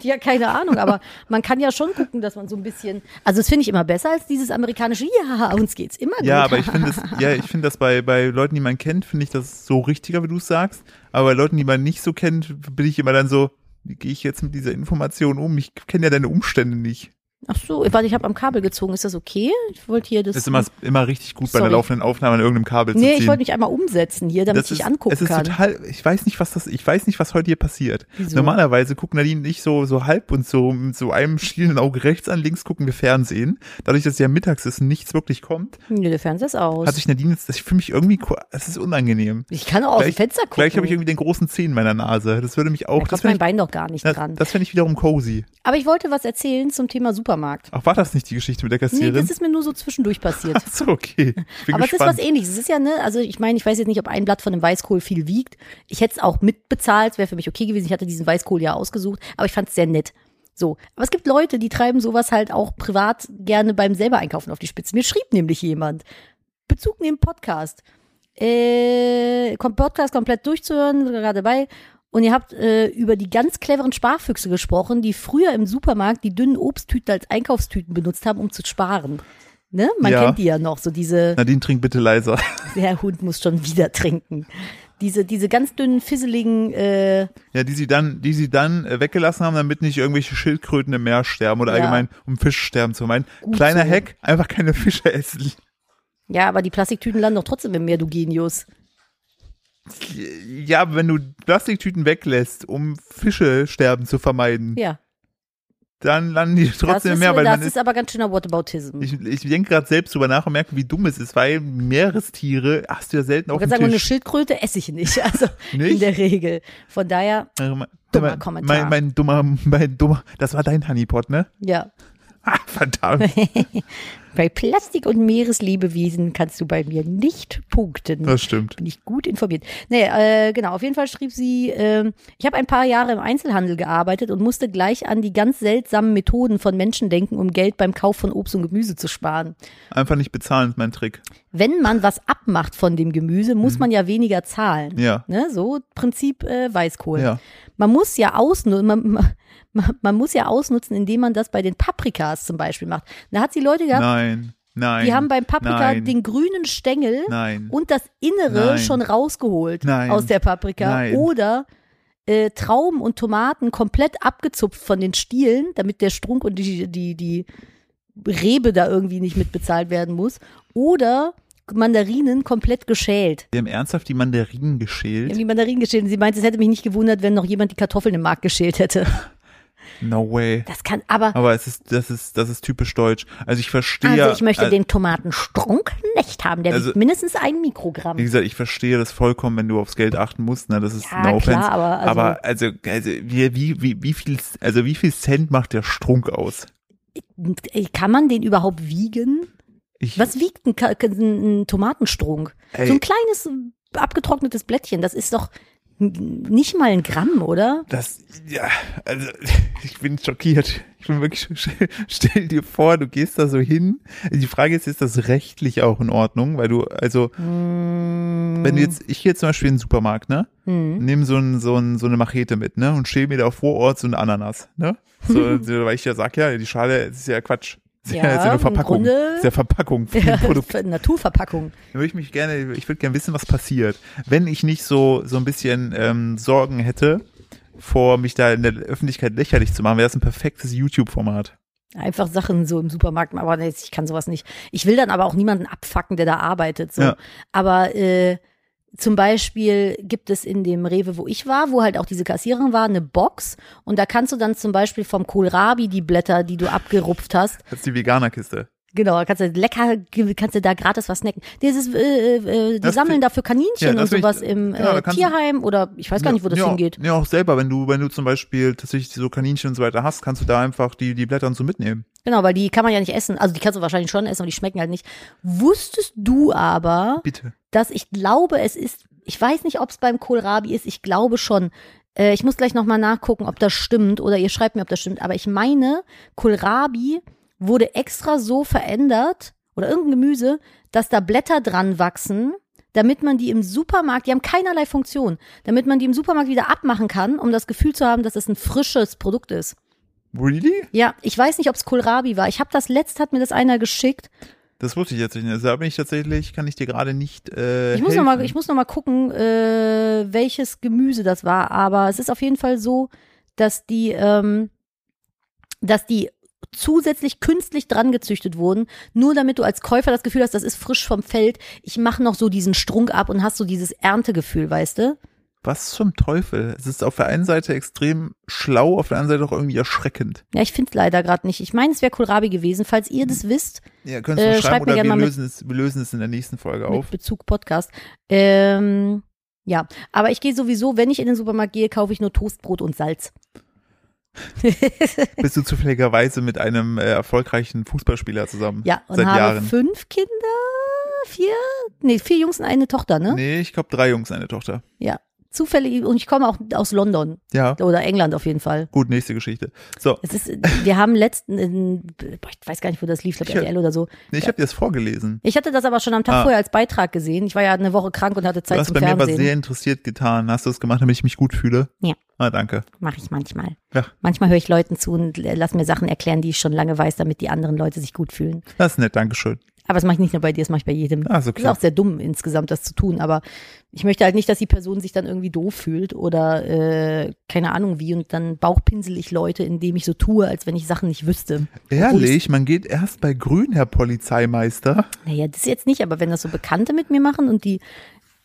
Ja, keine Ahnung, aber man kann ja schon gucken, dass man so ein bisschen. Also, das finde ich immer besser als dieses amerikanische, ja, uns geht's immer gut. Ja, aber ich finde es, ja, ich finde das bei, bei Leuten, die man kennt, finde ich das so richtiger, wie du es sagst. Aber bei Leuten, die man nicht so kennt, bin ich immer dann so, wie gehe ich jetzt mit dieser Information um? Ich kenne ja deine Umstände nicht. Ach so, warte, ich habe am Kabel gezogen. Ist das okay? Ich wollte hier das. Das ist immer, immer richtig gut bei einer Sorry. laufenden Aufnahme an irgendeinem Kabel zu nee, ziehen. ich wollte mich einmal umsetzen hier, damit das ich ist, angucken es ist kann. total, ich weiß nicht, was das, ich weiß nicht, was heute hier passiert. Wieso? Normalerweise gucken Nadine nicht so, so halb und so mit so einem schielenden Auge rechts an, links gucken wir Fernsehen. Dadurch, dass es ja mittags ist und nichts wirklich kommt, nee, der Fernseher ist aus. hat sich Nadine jetzt, ich fühle mich irgendwie, es ist unangenehm. ich kann auch aus dem Fenster gucken. Gleich habe ich irgendwie den großen Zeh in meiner Nase. Das würde mich auch, da das kommt mein ich, Bein doch gar nicht das, dran. das fände ich wiederum cozy. Aber ich wollte was erzählen zum Thema Supermarkt. Ach, war das nicht die Geschichte mit der Nee, Kassiererin? das ist mir nur so zwischendurch passiert. Ach so, okay. Aber es ist was ähnliches. Es ist ja, ne, also ich meine, ich weiß jetzt nicht, ob ein Blatt von einem Weißkohl viel wiegt. Ich hätte es auch mitbezahlt, wäre für mich okay gewesen. Ich hatte diesen Weißkohl ja ausgesucht, aber ich fand es sehr nett. So. Aber es gibt Leute, die treiben sowas halt auch privat gerne beim selber einkaufen auf die Spitze. Mir schrieb nämlich jemand, Bezug neben Podcast, äh, Podcast komplett durchzuhören, gerade dabei. Und ihr habt äh, über die ganz cleveren Sparfüchse gesprochen, die früher im Supermarkt die dünnen Obsttüten als Einkaufstüten benutzt haben, um zu sparen. Ne? Man Ja. kennt die ja noch, so diese Nadine, trink bitte leiser. der Hund muss schon wieder trinken. Diese, diese ganz dünnen, fisseligen, äh, Ja, die sie dann, die sie dann äh, weggelassen haben, damit nicht irgendwelche Schildkröten im Meer sterben oder Ja. allgemein um Fischsterben zu meinen. Gut Kleiner so. Hack, einfach keine Fische essen. ja, aber die Plastiktüten landen doch trotzdem im Meer, du Genius. Ja, wenn du Plastiktüten weglässt, um Fische sterben zu vermeiden, Ja. dann landen die trotzdem ist, im Meer, weil das man ist aber ganz schöner Whataboutism. Ich, ich denke gerade selbst drüber nach und merke, wie dumm es ist, weil Meerestiere hast du ja selten auf ich dem kann sagen, eine Tisch. Schildkröte esse ich nicht, also in Nicht? der Regel. Von daher, Also Dummer mein, Kommentar. Mein, mein dummer, mein dummer, das war dein Honeypot, ne? ja. Ah, verdammt, Bei Plastik und Meereslebewesen kannst du bei mir nicht punkten. das stimmt. bin ich gut informiert. Nee, äh, genau, auf jeden Fall schrieb sie, ähm, ich habe ein paar Jahre im Einzelhandel gearbeitet und musste gleich an die ganz seltsamen Methoden von Menschen denken, um Geld beim Kauf von Obst und Gemüse zu sparen. Einfach nicht bezahlen ist mein Trick. Wenn man was abmacht von dem Gemüse, muss man ja weniger zahlen. Mhm. Ja. Ne, so Prinzip äh, Weißkohl. Ja. Man muss ja ausnutzen, man, man, man muss ja ausnutzen, indem man das bei den Paprikas zum Beispiel macht. Da hat sie Leute gehabt, Nein. Nein, nein. Die haben beim Paprika nein, den grünen Stängel Nein. und das Innere Nein. schon rausgeholt aus der Paprika. Oder äh, Trauben und Tomaten komplett abgezupft von den Stielen, damit der Strunk und die, die, die Rebe da irgendwie nicht mitbezahlt werden muss. Oder Mandarinen komplett geschält. Die haben ernsthaft die Mandarinen Die haben geschält. die Mandarinen geschält. Und sie meinte, es hätte mich nicht gewundert, wenn noch jemand die Kartoffeln im Markt geschält hätte. No way. Das kann, aber, Aber es ist, das ist, das ist typisch deutsch. Also ich verstehe. also ich möchte äh, den Tomatenstrunk nicht haben. Der Also- wiegt mindestens ein Mikrogramm. Wie gesagt, ich verstehe das vollkommen, wenn du aufs Geld achten musst. Ne? Das ist Ja, no klar, offense. aber also- aber also, also wie, wie, wie, wie viel, also wie viel Cent macht der Strunk aus? Kann man den überhaupt wiegen? Ich, Was wiegt ein, ein, Tomatenstrunk? Ey. So ein kleines abgetrocknetes Blättchen, das ist doch nicht mal ein Gramm, oder? Das, ja, also ich bin schockiert. Ich bin wirklich, stell dir vor, du gehst da so hin. Die Frage ist, ist das rechtlich auch in Ordnung? Weil du, also, Hm, wenn du jetzt, ich gehe zum Beispiel in den Supermarkt, ne? hm. Nimm so, ein, so, ein, so eine Machete mit, ne? Und schäle mir da vor Ort so eine Ananas, ne? So, weil ich ja sag, ja, die Schale das ist ja Quatsch. Ja, Ja, ist ja eine Verpackung. Grunde- ist ja Verpackung für Ja, Produkt. für Naturverpackung. Da würde ich mich gerne, ich würde gerne wissen, was passiert, wenn ich nicht so so ein bisschen ähm, Sorgen hätte, vor mich da in der Öffentlichkeit lächerlich zu machen, wäre das ein perfektes YouTube-Format. Einfach Sachen so im Supermarkt, aber nee, ich kann sowas nicht. Ich will dann aber auch niemanden abfacken, der da arbeitet. So. Ja. Aber äh, zum Beispiel gibt es in dem Rewe, wo ich war, wo halt auch diese Kassiererin war, eine Box und da kannst du dann zum Beispiel vom Kohlrabi die Blätter, die du abgerupft hast, Das ist die Veganerkiste. Genau, da kannst du lecker, kannst du da gratis was snacken. Dieses, äh, äh, die Das sammeln dafür Kaninchen Ja, und find ich- sowas im genau, da äh, du- Tierheim oder ich weiß gar nicht, wo das ja, hingeht. Ja, auch selber, wenn du, wenn du zum Beispiel tatsächlich so Kaninchen und so weiter hast, kannst du da einfach die, die Blätter und so mitnehmen. Genau, weil die kann man ja nicht essen. Also die kannst du wahrscheinlich schon essen, aber die schmecken halt nicht. Wusstest du aber, Bitte. dass ich glaube, es ist, ich weiß nicht, ob es beim Kohlrabi ist, ich glaube schon. Äh, ich muss gleich nochmal nachgucken, ob das stimmt oder ihr schreibt mir, ob das stimmt. Aber ich meine, Kohlrabi wurde extra so verändert oder irgendein Gemüse, dass da Blätter dran wachsen, damit man die im Supermarkt, die haben keinerlei Funktion, damit man die im Supermarkt wieder abmachen kann, um das Gefühl zu haben, dass es ein frisches Produkt ist. Really? Ja, ich weiß nicht, ob es Kohlrabi war. Ich habe das letzt, hat mir das einer geschickt. Das wusste ich jetzt nicht. Also da bin ich tatsächlich, kann ich dir gerade nicht äh, Ich muss, helfen. noch mal, ich muss noch mal gucken, äh, welches Gemüse das war. Aber es ist auf jeden Fall so, dass die, ähm, dass die zusätzlich künstlich dran gezüchtet wurden, nur damit du als Käufer das Gefühl hast, das ist frisch vom Feld. Ich mache noch so diesen Strunk ab und hast so dieses Erntegefühl, weißt du? Was zum Teufel? Es ist auf der einen Seite extrem schlau, auf der anderen Seite auch irgendwie erschreckend. Ja, ich finde es leider gerade nicht. Ich meine, es wäre Kohlrabi gewesen. Falls ihr das wisst, Ja, könntest du Äh, schreiben mir oder gerne wir mal mit- lösen, es, wir lösen es in der nächsten Folge auf. Bezug Podcast. Ähm, ja, aber ich gehe sowieso, wenn ich in den Supermarkt gehe, kaufe ich nur Toastbrot und Salz. Bist du zufälligerweise mit einem äh, erfolgreichen Fußballspieler zusammen? Ja, und Seit habe Jahren. fünf Kinder, vier, nee, vier Jungs und eine Tochter, ne? Nee, ich glaube drei Jungs, eine Tochter. Ja, zufällig, und ich komme auch aus London Ja, oder England auf jeden Fall. gut, nächste Geschichte. So, Es ist, wir haben letzten, ich weiß gar nicht, wo das lief, ich Ich- glaube RTL oder so. nee, ich habe dir das vorgelesen. Ich hatte das aber schon am Tag Ah. vorher als Beitrag gesehen. Ich war ja eine Woche krank und hatte Du Zeit hast zum bei mir was Fernsehen. sehr interessiert getan. Hast du es gemacht, damit ich mich gut fühle? Ja. Ah, danke. Mache ich manchmal. Ja. Manchmal höre ich Leuten zu und lass mir Sachen erklären, die ich schon lange weiß, damit die anderen Leute sich gut fühlen. Das ist nett, Dankeschön. Aber das mache ich nicht nur bei dir, das mache ich bei jedem. Ah, ist Das ist auch sehr dumm, insgesamt das zu tun. Aber ich möchte halt nicht, dass die Person sich dann irgendwie doof fühlt oder äh, keine Ahnung wie. Und dann bauchpinsel ich Leute, indem ich so tue, als wenn ich Sachen nicht wüsste. Ehrlich, man geht erst bei grün, Herr Polizeimeister. Naja, das jetzt nicht, aber wenn das so Bekannte mit mir machen und die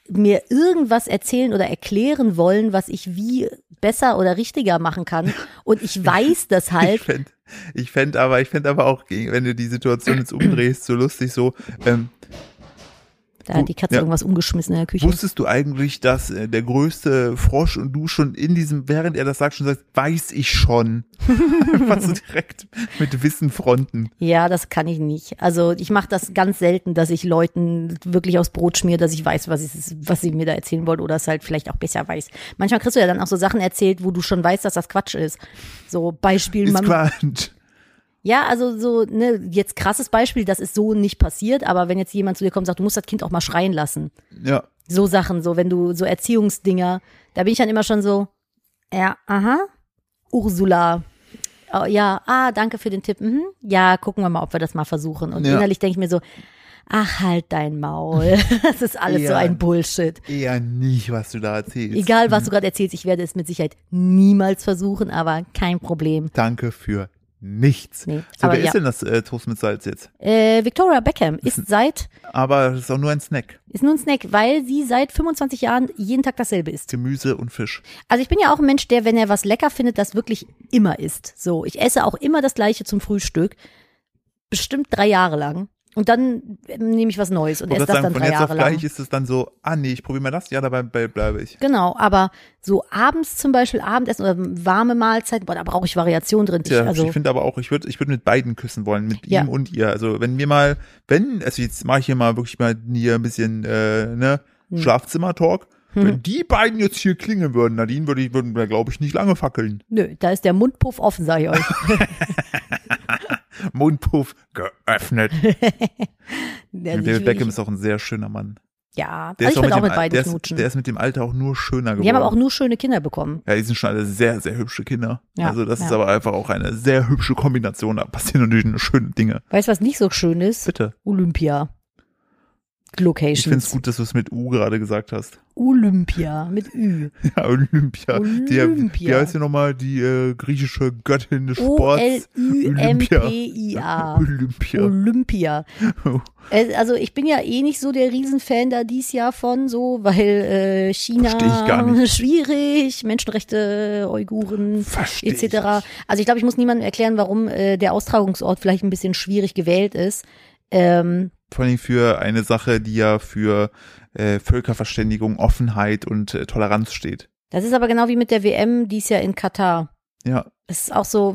mir irgendwas erzählen oder erklären wollen, was ich wie besser oder richtiger machen kann. Und ich weiß das halt, Ich fänd, ich fänd aber, ich fänd aber auch, wenn du die Situation jetzt umdrehst, so lustig so, ähm, da hat die Katze Ja. irgendwas umgeschmissen in der Küche. wusstest du eigentlich, dass äh, der größte Frosch und du schon in diesem, während er das sagt, schon sagst, weiß ich schon. Einfach so direkt mit Wissen fronten. Ja, das kann ich nicht. Also ich mache das ganz selten, dass ich Leuten wirklich aufs Brot schmier, dass ich weiß, was, ich, was sie mir da erzählen wollen oder es halt vielleicht auch besser weiß. Manchmal kriegst du ja dann auch so Sachen erzählt, wo du schon weißt, dass das Quatsch ist. So Beispiel, Ist Quatsch. Ja, also so, ne, jetzt krasses Beispiel, das ist so nicht passiert, aber wenn jetzt jemand zu dir kommt und sagt, du musst das Kind auch mal schreien lassen. Ja. So Sachen, so wenn du so Erziehungsdinger, da bin ich dann immer schon so, ja, aha, Ursula. oh, ja, ah, danke für den Tipp. Mhm. Ja, gucken wir mal, ob wir das mal versuchen. Und Ja. innerlich denke ich mir so, ach, halt dein Maul. Das ist alles so Ja. ein Bullshit. Eher nicht, was du da erzählst. Egal, was du gerade erzählst, ich werde es mit Sicherheit niemals versuchen, aber kein Problem. Danke für nichts. Nee, so, aber wer ja. ist denn das äh, Toast mit Salz jetzt? Äh, Victoria Beckham ist seit, Aber das ist auch nur ein Snack. ist nur ein Snack, weil sie seit 25 Jahren jeden Tag dasselbe isst. Gemüse und Fisch. Also ich bin ja auch ein Mensch, der, wenn er was lecker findet, das wirklich immer isst. So, ich esse auch immer das gleiche zum Frühstück. Bestimmt drei Jahre lang. Und dann ähm, nehme ich was Neues und esse das sagen, dann von drei jetzt auf Jahre lang. gleich ist es dann so, ah nee, ich probiere mal das, ja, dabei bei- bleibe ich. Genau, aber so abends zum Beispiel, Abendessen oder warme Mahlzeiten, boah, da brauche ich Variation drin. Ich, Ja, also, ich finde aber auch, ich würde ich würd mit beiden küssen wollen, mit Ja. ihm und ihr. Also wenn wir mal, wenn, also jetzt mache ich hier mal wirklich mal hier ein bisschen, äh, ne, Hm. Schlafzimmer-Talk. Wenn die beiden jetzt hier klingen würden, Nadine, würde ich, würden wir, glaube ich, nicht lange fackeln. nö, da ist der Mundpuff offen, sage ich euch. Mundpuff geöffnet. Der, David ich- Beckham ist auch ein sehr schöner Mann. ja, Der also ist ich würde auch mit beiden der ist, knutschen. der ist mit dem Alter auch nur schöner geworden. Die haben aber auch nur schöne Kinder bekommen. Ja, die sind schon alle sehr, sehr hübsche Kinder. Ja, also das ist ja. aber einfach auch eine sehr hübsche Kombination. Da passieren natürlich nur schöne Dinge. Weißt du, was nicht so schön ist? Bitte. Olympia. Ich finde es gut, dass du es mit U gerade gesagt hast. Olympia mit Ü. Ja, Olympia. Die, Olympia. wie heißt sie nochmal? Die äh, griechische Göttin des Sports. O-L-Ü-M-P-I-A. Olympia. Olympia. Äh, Also ich bin ja eh nicht so der Riesenfan da dies Jahr von, so, weil äh, China schwierig, Menschenrechte, Uiguren etc. Also ich glaube, ich muss niemandem erklären, warum äh, der Austragungsort vielleicht ein bisschen schwierig gewählt ist. Ähm, Vor allem für eine Sache, die ja für äh, Völkerverständigung, Offenheit und äh, Toleranz steht. das ist aber genau wie mit der WM dies Jahr in Katar. Ja, Es ist auch so,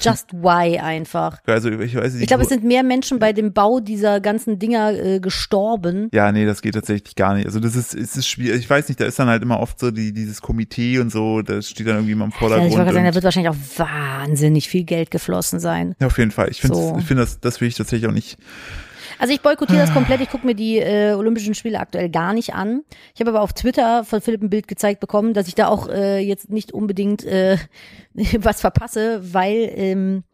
just why einfach. also ich weiß nicht. Ich glaube, es sind mehr Menschen bei dem Bau dieser ganzen Dinger äh, gestorben. Ja, nee, das geht tatsächlich gar nicht. Also das ist, es ist schwierig. Ich weiß nicht, da ist dann halt immer oft so die, dieses Komitee und so, das steht dann irgendwie immer im Ja, Vordergrund. ich wollte sagen, da wird wahrscheinlich auch wahnsinnig viel Geld geflossen sein. ja, auf jeden Fall. Ich finde, So. ich finde das, das will ich tatsächlich auch nicht. Also ich boykottiere das komplett. Ich gucke mir die äh, Olympischen Spiele aktuell gar nicht an. Ich habe aber auf Twitter von Philipp ein Bild gezeigt bekommen, dass ich da auch äh, jetzt nicht unbedingt äh, was verpasse, weil ähm,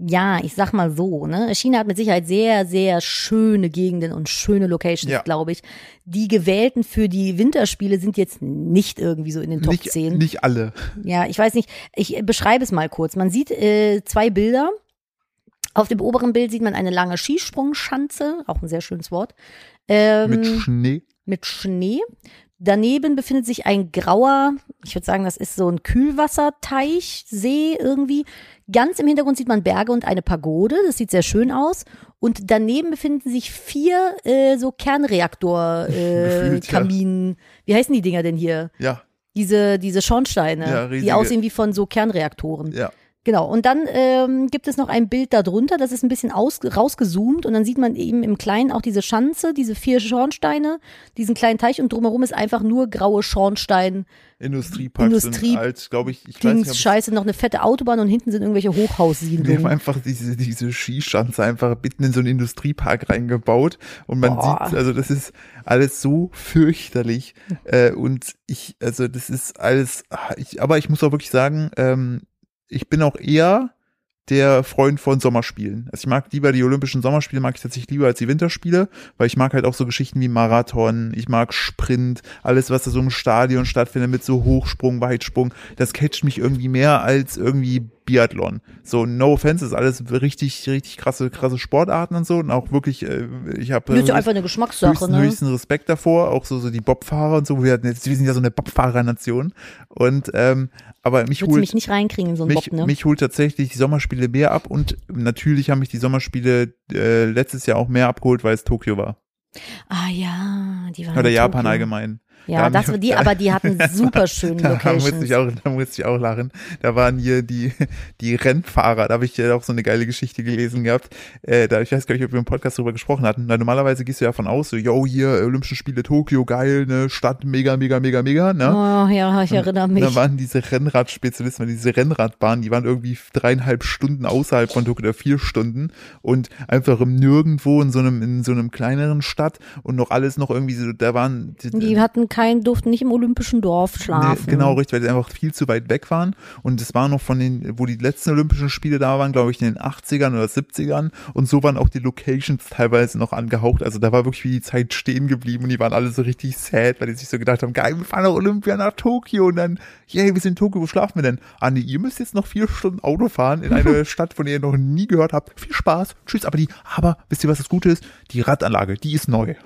ja, ich sag mal so, ne, China hat mit Sicherheit sehr, sehr schöne Gegenden und schöne Locations, Ja. glaube ich. Die gewählten für die Winterspiele sind jetzt nicht irgendwie so in den Top nicht, 10. nicht alle. Ja, ich weiß nicht. Ich beschreibe es mal kurz. Man sieht äh, zwei Bilder. Auf dem oberen Bild sieht man eine lange Skisprungschanze, auch ein sehr schönes Wort, ähm, Mit mit, Schnee. Schnee. Daneben befindet sich ein grauer, ich würde sagen, das ist so ein Kühlwasserteich, See irgendwie. Ganz im Hintergrund sieht man Berge und eine Pagode. Das sieht sehr schön aus. Und daneben befinden sich vier äh, so Kernreaktor äh, ja. Wie heißen die Dinger denn hier? Ja, Diese, diese Schornsteine, Ja, die aussehen wie von so Kernreaktoren. ja. Genau, und dann ähm, gibt es noch ein Bild darunter, das ist ein bisschen aus, rausgezoomt. Und dann sieht man eben im Kleinen auch diese Schanze, diese vier Schornsteine, diesen kleinen Teich. Und drumherum ist einfach nur graue Schornstein, Industrieparks Industrie- sind alt, glaube ich. Ich weiß nicht, Dings, ob es- Scheiße, noch eine fette Autobahn und hinten sind irgendwelche Die haben Hochhaussiedlungen. einfach diese, diese Skischanze einfach mitten in so einen Industriepark reingebaut. Und man Boah. sieht, also das ist alles so fürchterlich. Äh, und ich, also das ist alles, ah, ich, aber ich muss auch wirklich sagen, ähm, ich bin auch eher der Freund von Sommerspielen. Also ich mag lieber die Olympischen Sommerspiele, mag ich tatsächlich lieber als die Winterspiele, weil ich mag halt auch so Geschichten wie Marathon, ich mag Sprint, alles, was da so im Stadion stattfindet mit so Hochsprung, Weitsprung, das catcht mich irgendwie mehr als irgendwie Biathlon. So, no offense, ist alles richtig, richtig krasse, krasse Sportarten und so und auch wirklich, äh, ich habe Das ist ja einfach eine Geschmackssache, höchsten, ne? höchsten Respekt davor, auch so, so die Bobfahrer und so, wir, hatten jetzt, wir sind ja so eine Bobfahrernation und ähm, aber mich holt mich nicht reinkriegen in so einen mich, Bob, ne? mich holt tatsächlich die Sommerspiele mehr ab und natürlich haben mich die Sommerspiele äh, letztes Jahr auch mehr abgeholt, weil es Tokio war. ah ja, die waren Oder Japan Tokio. allgemein. Ja, Da das, haben die, aber die hatten super schöne Da musste Locations. ich auch, da musste ich auch lachen. Da waren hier die, die Rennfahrer, da habe ich ja auch so eine geile Geschichte gelesen gehabt. Äh, da, ich weiß gar nicht, ob wir im Podcast drüber gesprochen hatten. Na, normalerweise gehst du ja von aus, so, yo, hier, Olympische Spiele Tokio, geil, ne, Stadt, mega, mega, mega, mega, ne? Oh ja, ich erinnere mich. Da waren diese Rennradspezialisten, diese Rennradbahnen, die waren irgendwie dreieinhalb Stunden außerhalb von Tokio oder vier Stunden und einfach im Nirgendwo in so einem, in so einem kleineren Stadt und noch alles noch irgendwie so, da waren, Die hatten kein, durften nicht im Olympischen Dorf schlafen. Nee, genau, richtig, weil die einfach viel zu weit weg waren. Und es war noch von den, wo die letzten Olympischen Spiele da waren, glaube ich, in den 80ern oder 70ern. Und so waren auch die Locations teilweise noch angehaucht. Also da war wirklich wie die Zeit stehen geblieben und die waren alle so richtig sad, weil die sich so gedacht haben, geil, wir fahren nach Olympia nach Tokio und dann, yay, wir sind in Tokio, wo schlafen wir denn? Ah nee, ihr müsst jetzt noch vier Stunden Auto fahren in eine Stadt, von der ihr noch nie gehört habt. Viel Spaß, tschüss. Aber die, aber wisst ihr, was das Gute ist? Die Radanlage, die ist neu.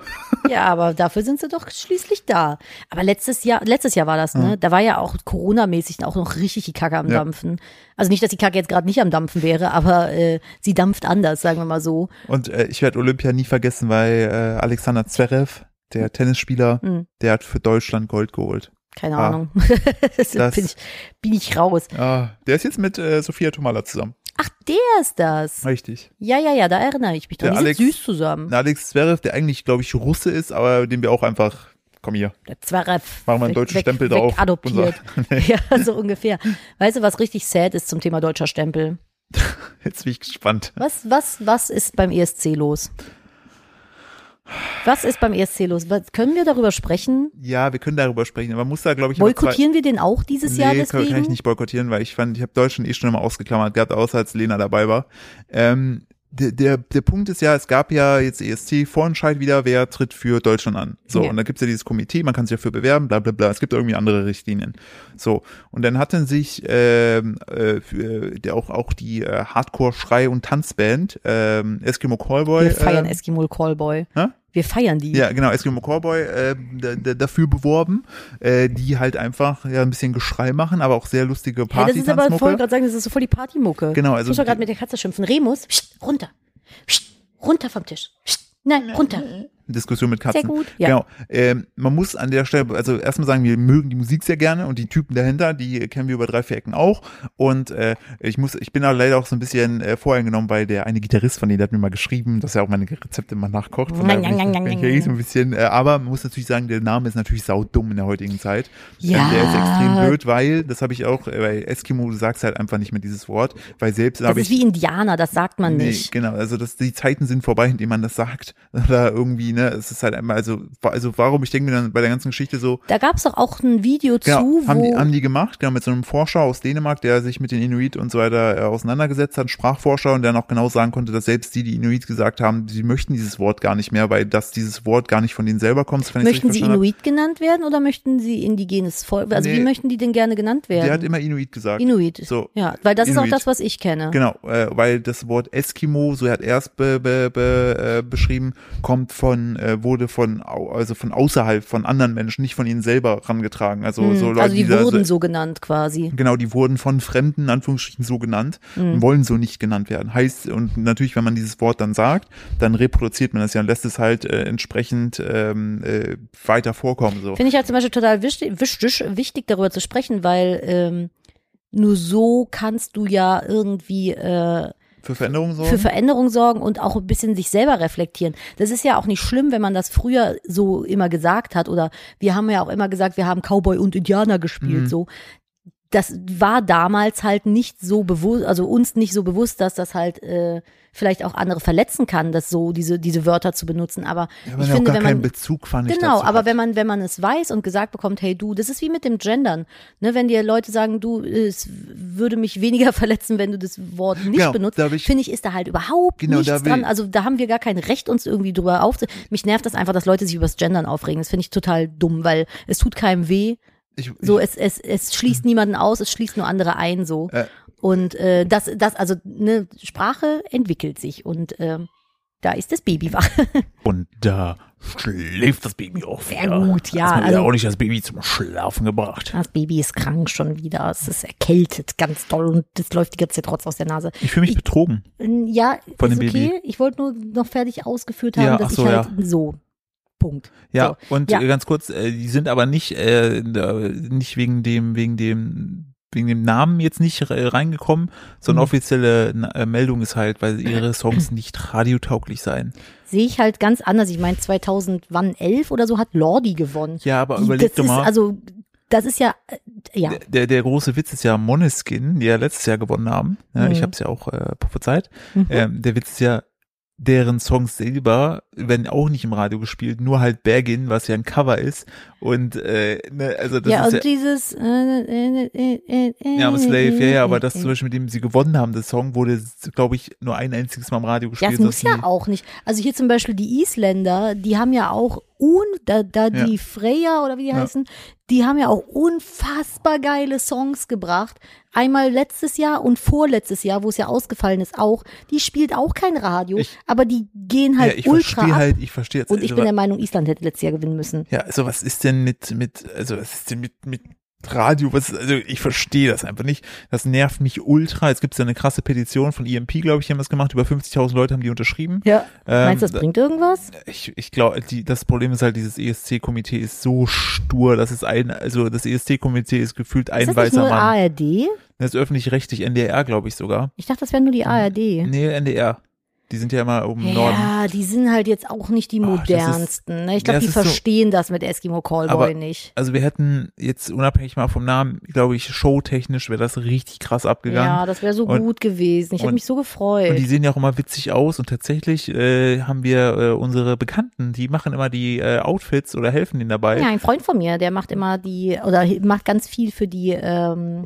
Ja, aber dafür sind sie doch schließlich da. Aber letztes Jahr, letztes Jahr war das, ne? Da war ja auch Corona-mäßig auch noch richtig die Kacke am Ja. Dampfen. Also nicht, dass die Kacke jetzt gerade nicht am Dampfen wäre, aber äh, sie dampft anders, sagen wir mal so. Und äh, ich werde Olympia nie vergessen, weil äh, Alexander Zverev, der Tennisspieler, Hm. der hat für Deutschland Gold geholt. Keine Ah. Ahnung. das bin, ich, bin ich raus. Ah, der ist jetzt mit äh, Sophia Tomala zusammen. Ach, der ist das. Richtig. Ja, ja, ja, da erinnere ich mich dran. Der Die Alex- sind süß zusammen. Alex Zverev, der eigentlich, glaube ich, Russe ist, aber den wir auch einfach, komm hier, Der Zverev. machen wir einen weg- deutschen weg- Stempel drauf. Adoptiert. Unser- ja, so ungefähr. Weißt du, was richtig sad ist zum Thema deutscher Stempel? Jetzt bin ich gespannt. Was, was, was ist beim ESC los? Was ist beim ESC los? Was, können wir darüber sprechen? Ja, wir können darüber sprechen, aber man muss da, glaube ich, Boykottieren wir den auch dieses Jahr nee, deswegen? kann ich nicht boykottieren, weil ich fand, ich habe Deutschland eh schon immer ausgeklammert gehabt, außer als Lena dabei war. Ähm, der, der, der Punkt ist ja, es gab ja jetzt ESC-Vorentscheid wieder, wer tritt für Deutschland an. So, Ja. und da gibt's ja dieses Komitee, man kann sich dafür bewerben, bla bla bla. Es gibt irgendwie andere Richtlinien. So, und dann hatten sich ähm, äh, für, der auch auch die äh, Hardcore-Schrei- und Tanzband ähm, Eskimo Callboy. wir feiern ähm, Eskimo Callboy. hä? Wir feiern die. Ja, genau, Eskimo Callboy äh, da- da- dafür beworben, äh, die halt einfach ja ein bisschen Geschrei machen, aber auch sehr lustige Hey, das Party ist aber voll gerade sagen, das ist so voll die Partymucke. Genau, Ich also muss doch gerade mit der Katze schimpfen. Remus, pst, runter. Pst, runter vom Tisch. Pst, nein, runter. Diskussion mit Katzen. Sehr gut, ja. Genau. Ähm, man muss an der Stelle, also erstmal sagen, wir mögen die Musik sehr gerne und die Typen dahinter, die kennen wir über drei, vier Ecken auch. Und äh, ich muss, ich bin da leider auch so ein bisschen äh, voreingenommen, weil der eine Gitarrist von denen der hat mir mal geschrieben, dass er auch meine Rezepte mal nachkocht. Von daher bin ich, bin ich ja eh so ein bisschen, äh, aber man muss natürlich sagen, der Name ist natürlich saudumm in der heutigen Zeit. Ja. Ähm, der ist extrem blöd, weil, das habe ich auch, äh, bei Eskimo, du sagst halt einfach nicht mehr dieses Wort, weil selbst Das ist ich wie Indianer, das sagt man Nee, nicht. genau, also das, die Zeiten sind vorbei, in denen man das sagt. Oder irgendwie, ne, es ist halt einmal, also, also warum, ich denke mir dann bei der ganzen Geschichte so, Da gab's doch auch ein Video genau, zu, haben, die, wo haben die gemacht, genau, mit so einem Forscher aus Dänemark, der sich mit den Inuit und so weiter äh, auseinandergesetzt hat, Sprachforscher, und der noch genau sagen konnte, dass selbst die, die Inuit gesagt haben, sie möchten dieses Wort gar nicht mehr, weil das dieses Wort gar nicht von denen selber kommt. möchten sie Inuit genannt werden oder möchten sie indigenes Volk? Also Nee. wie möchten die denn gerne genannt hab. werden? Der hat immer Inuit gesagt. Inuit. So, ja, weil das ist auch Inuit. das, was ich kenne. Genau, äh, weil das Wort Eskimo, so er hat erst be, be, be, äh, beschrieben, kommt von, äh, wurde von, also von außerhalb, von anderen Menschen, nicht von ihnen selber rangetragen. Also Hm, so Leute, also die da wurden so, so genannt quasi. Genau, die wurden von Fremden, in Anführungsstrichen, so genannt Hm. und wollen so nicht genannt werden. Heißt, und natürlich, wenn man dieses Wort dann sagt, dann reproduziert man das ja und lässt es halt äh, entsprechend ähm, äh, weiter vorkommen. So. Finde ich halt zum Beispiel total wichtig, wichtig, wichtig darüber zu sprechen, weil ähm, nur so kannst du ja irgendwie äh, Für Veränderungen sorgen? für Veränderung sorgen und auch ein bisschen sich selber reflektieren. Das ist ja auch nicht schlimm, wenn man das früher so immer gesagt hat oder wir haben ja auch immer gesagt, wir haben Cowboy und Indianer gespielt, Mhm. so. Das war damals halt nicht so bewusst, also uns nicht so bewusst, dass das halt äh, vielleicht auch andere verletzen kann, das so diese diese Wörter zu benutzen. Aber ja, ich finde, wenn keinen man Bezug fand ich Genau, aber hat. wenn man, wenn man es weiß und gesagt bekommt, hey du, das ist wie mit dem Gendern. Ne, wenn dir Leute sagen, du, es würde mich weniger verletzen, wenn du das Wort nicht Genau, benutzt, ich- finde ich, ist da halt überhaupt Genau, nichts dran. Also da haben wir gar kein Recht, uns irgendwie drüber aufzu. Mich nervt das einfach, dass Leute sich übers Gendern aufregen. Das finde ich total dumm, weil es tut keinem weh. Ich, So, ich, es, es, es schließt niemanden aus, es schließt nur andere ein, so. Äh. Und äh, das, das, also ne, Sprache entwickelt sich und ähm, da ist das Baby wach. Und da schläft das Baby auch Sehr gut, ja, wieder also- auch nicht das Baby zum Schlafen gebracht. Das Baby ist krank schon wieder. Es ist erkältet, ganz doll und das läuft die ganze Zeit trotz aus der Nase. Ich fühle mich betrogen. Ja, Von ist dem okay. Baby. Ich wollte nur noch fertig ausgeführt haben, Ja, dass so, ich halt ja. so. Punkt. Ja, und Ja. äh, ganz kurz, äh, die sind aber nicht, äh, nicht wegen dem, wegen dem, wegen dem Namen jetzt nicht re- reingekommen, sondern Mhm. offizielle äh, Meldung ist halt, weil ihre Songs nicht radiotauglich seien. Sehe ich halt ganz anders. Ich meine, 2011 oder so hat Lordi gewonnen. Ja, aber Die- überleg das doch ist, mal. Also, das ist ja, ja. der, der große Witz ist ja Moneskin, die ja letztes Jahr gewonnen haben. Ja, Ich Mhm. habe es ja auch äh, prophezeit. Mhm. Ähm, der Witz ist ja, deren Songs selber werden auch nicht im Radio gespielt, nur halt Bergin, was ja ein Cover ist. Und äh, ne, also das ja, ist und ja, dieses äh, äh, äh, äh, äh, ja, Slave, ja, ja, aber das äh, zum Beispiel, mit dem sie gewonnen haben, das Song wurde, glaube ich, nur ein einziges Mal im Radio Ja, gespielt. es muss sonst ja auch nicht. Also hier zum Beispiel die Isländer, die haben ja auch un, da, da Ja. die Freya oder wie die Ja. heißen, die haben ja auch unfassbar geile Songs gebracht. Einmal letztes Jahr und vorletztes Jahr, wo es ja ausgefallen ist, auch. Die spielt auch kein Radio, Ich- aber die gehen ja, halt ich ultra verstehe ab. halt, ich verstehe jetzt. und ich also, bin der Meinung, Island hätte letztes Jahr gewinnen müssen. Ja, also was ist denn mit, mit, also was ist denn mit, mit Radio, was, also ich verstehe das einfach nicht. Das nervt mich ultra. Jetzt gibt es ja eine krasse Petition von EMP, glaube ich, die haben das gemacht. Über 50.000 Leute haben die unterschrieben. Ja. Ähm, Meinst du, das da- bringt irgendwas? Ich, ich glaube, das Problem ist halt, dieses ESC-Komitee ist so stur. Das ist ein, also das ESC-Komitee ist gefühlt ein ist das nicht weißer nur Mann. ARD? Das ist öffentlich-rechtlich, NDR, glaube ich sogar. Ich dachte, das wäre nur die ARD. Nee, NDR. Die sind ja immer oben im Norden. Ja, die sind halt jetzt auch nicht die Oh, das ist- modernsten. ne? Ich glaube, die ist so- verstehen das mit Eskimo Callboy Aber- nicht. Also wir hätten jetzt unabhängig mal vom Namen, glaube ich, showtechnisch wäre das richtig krass abgegangen. Ja, das wäre so Und- gut gewesen. Ich hätte mich so gefreut. Und die sehen ja auch immer witzig aus und tatsächlich äh, haben wir äh, unsere Bekannten, die machen immer die äh, Outfits oder helfen denen dabei. ja, ein Freund von mir, der macht immer die, oder macht ganz viel für die ähm,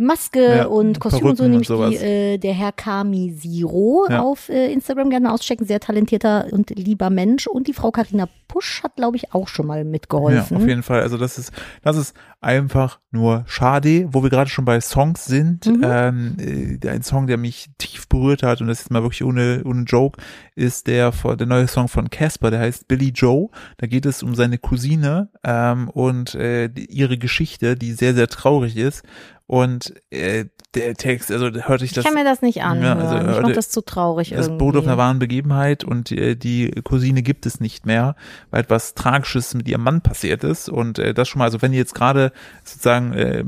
Maske Ja, und Kostüm und so, Perücken und nämlich die, äh, der Herr Kami Siro Ja. auf äh, Instagram gerne auschecken. Sehr talentierter und lieber Mensch. Und die Frau Karina Pusch hat, glaube ich, auch schon mal Ja, mitgeholfen. auf jeden Fall. Also das ist, das ist einfach nur schade, wo wir gerade schon bei Songs sind. Mhm. Ähm, äh, ein Song, der mich tief berührt hat und das ist mal wirklich ohne, ohne Joke, ist der der neue Song von Casper, der heißt Billy Joe. Da geht es um seine Cousine ähm, und äh, ihre Geschichte, die sehr, sehr traurig ist. Und äh, der Text, also hörte ich ich das. kann mir das nicht anhören. also, ich fand das zu traurig Das beruht auf einer wahren Begebenheit und äh, die Cousine gibt es nicht mehr, weil etwas Tragisches mit ihrem Mann passiert ist. Und äh, das schon mal, also wenn die jetzt gerade sozusagen äh,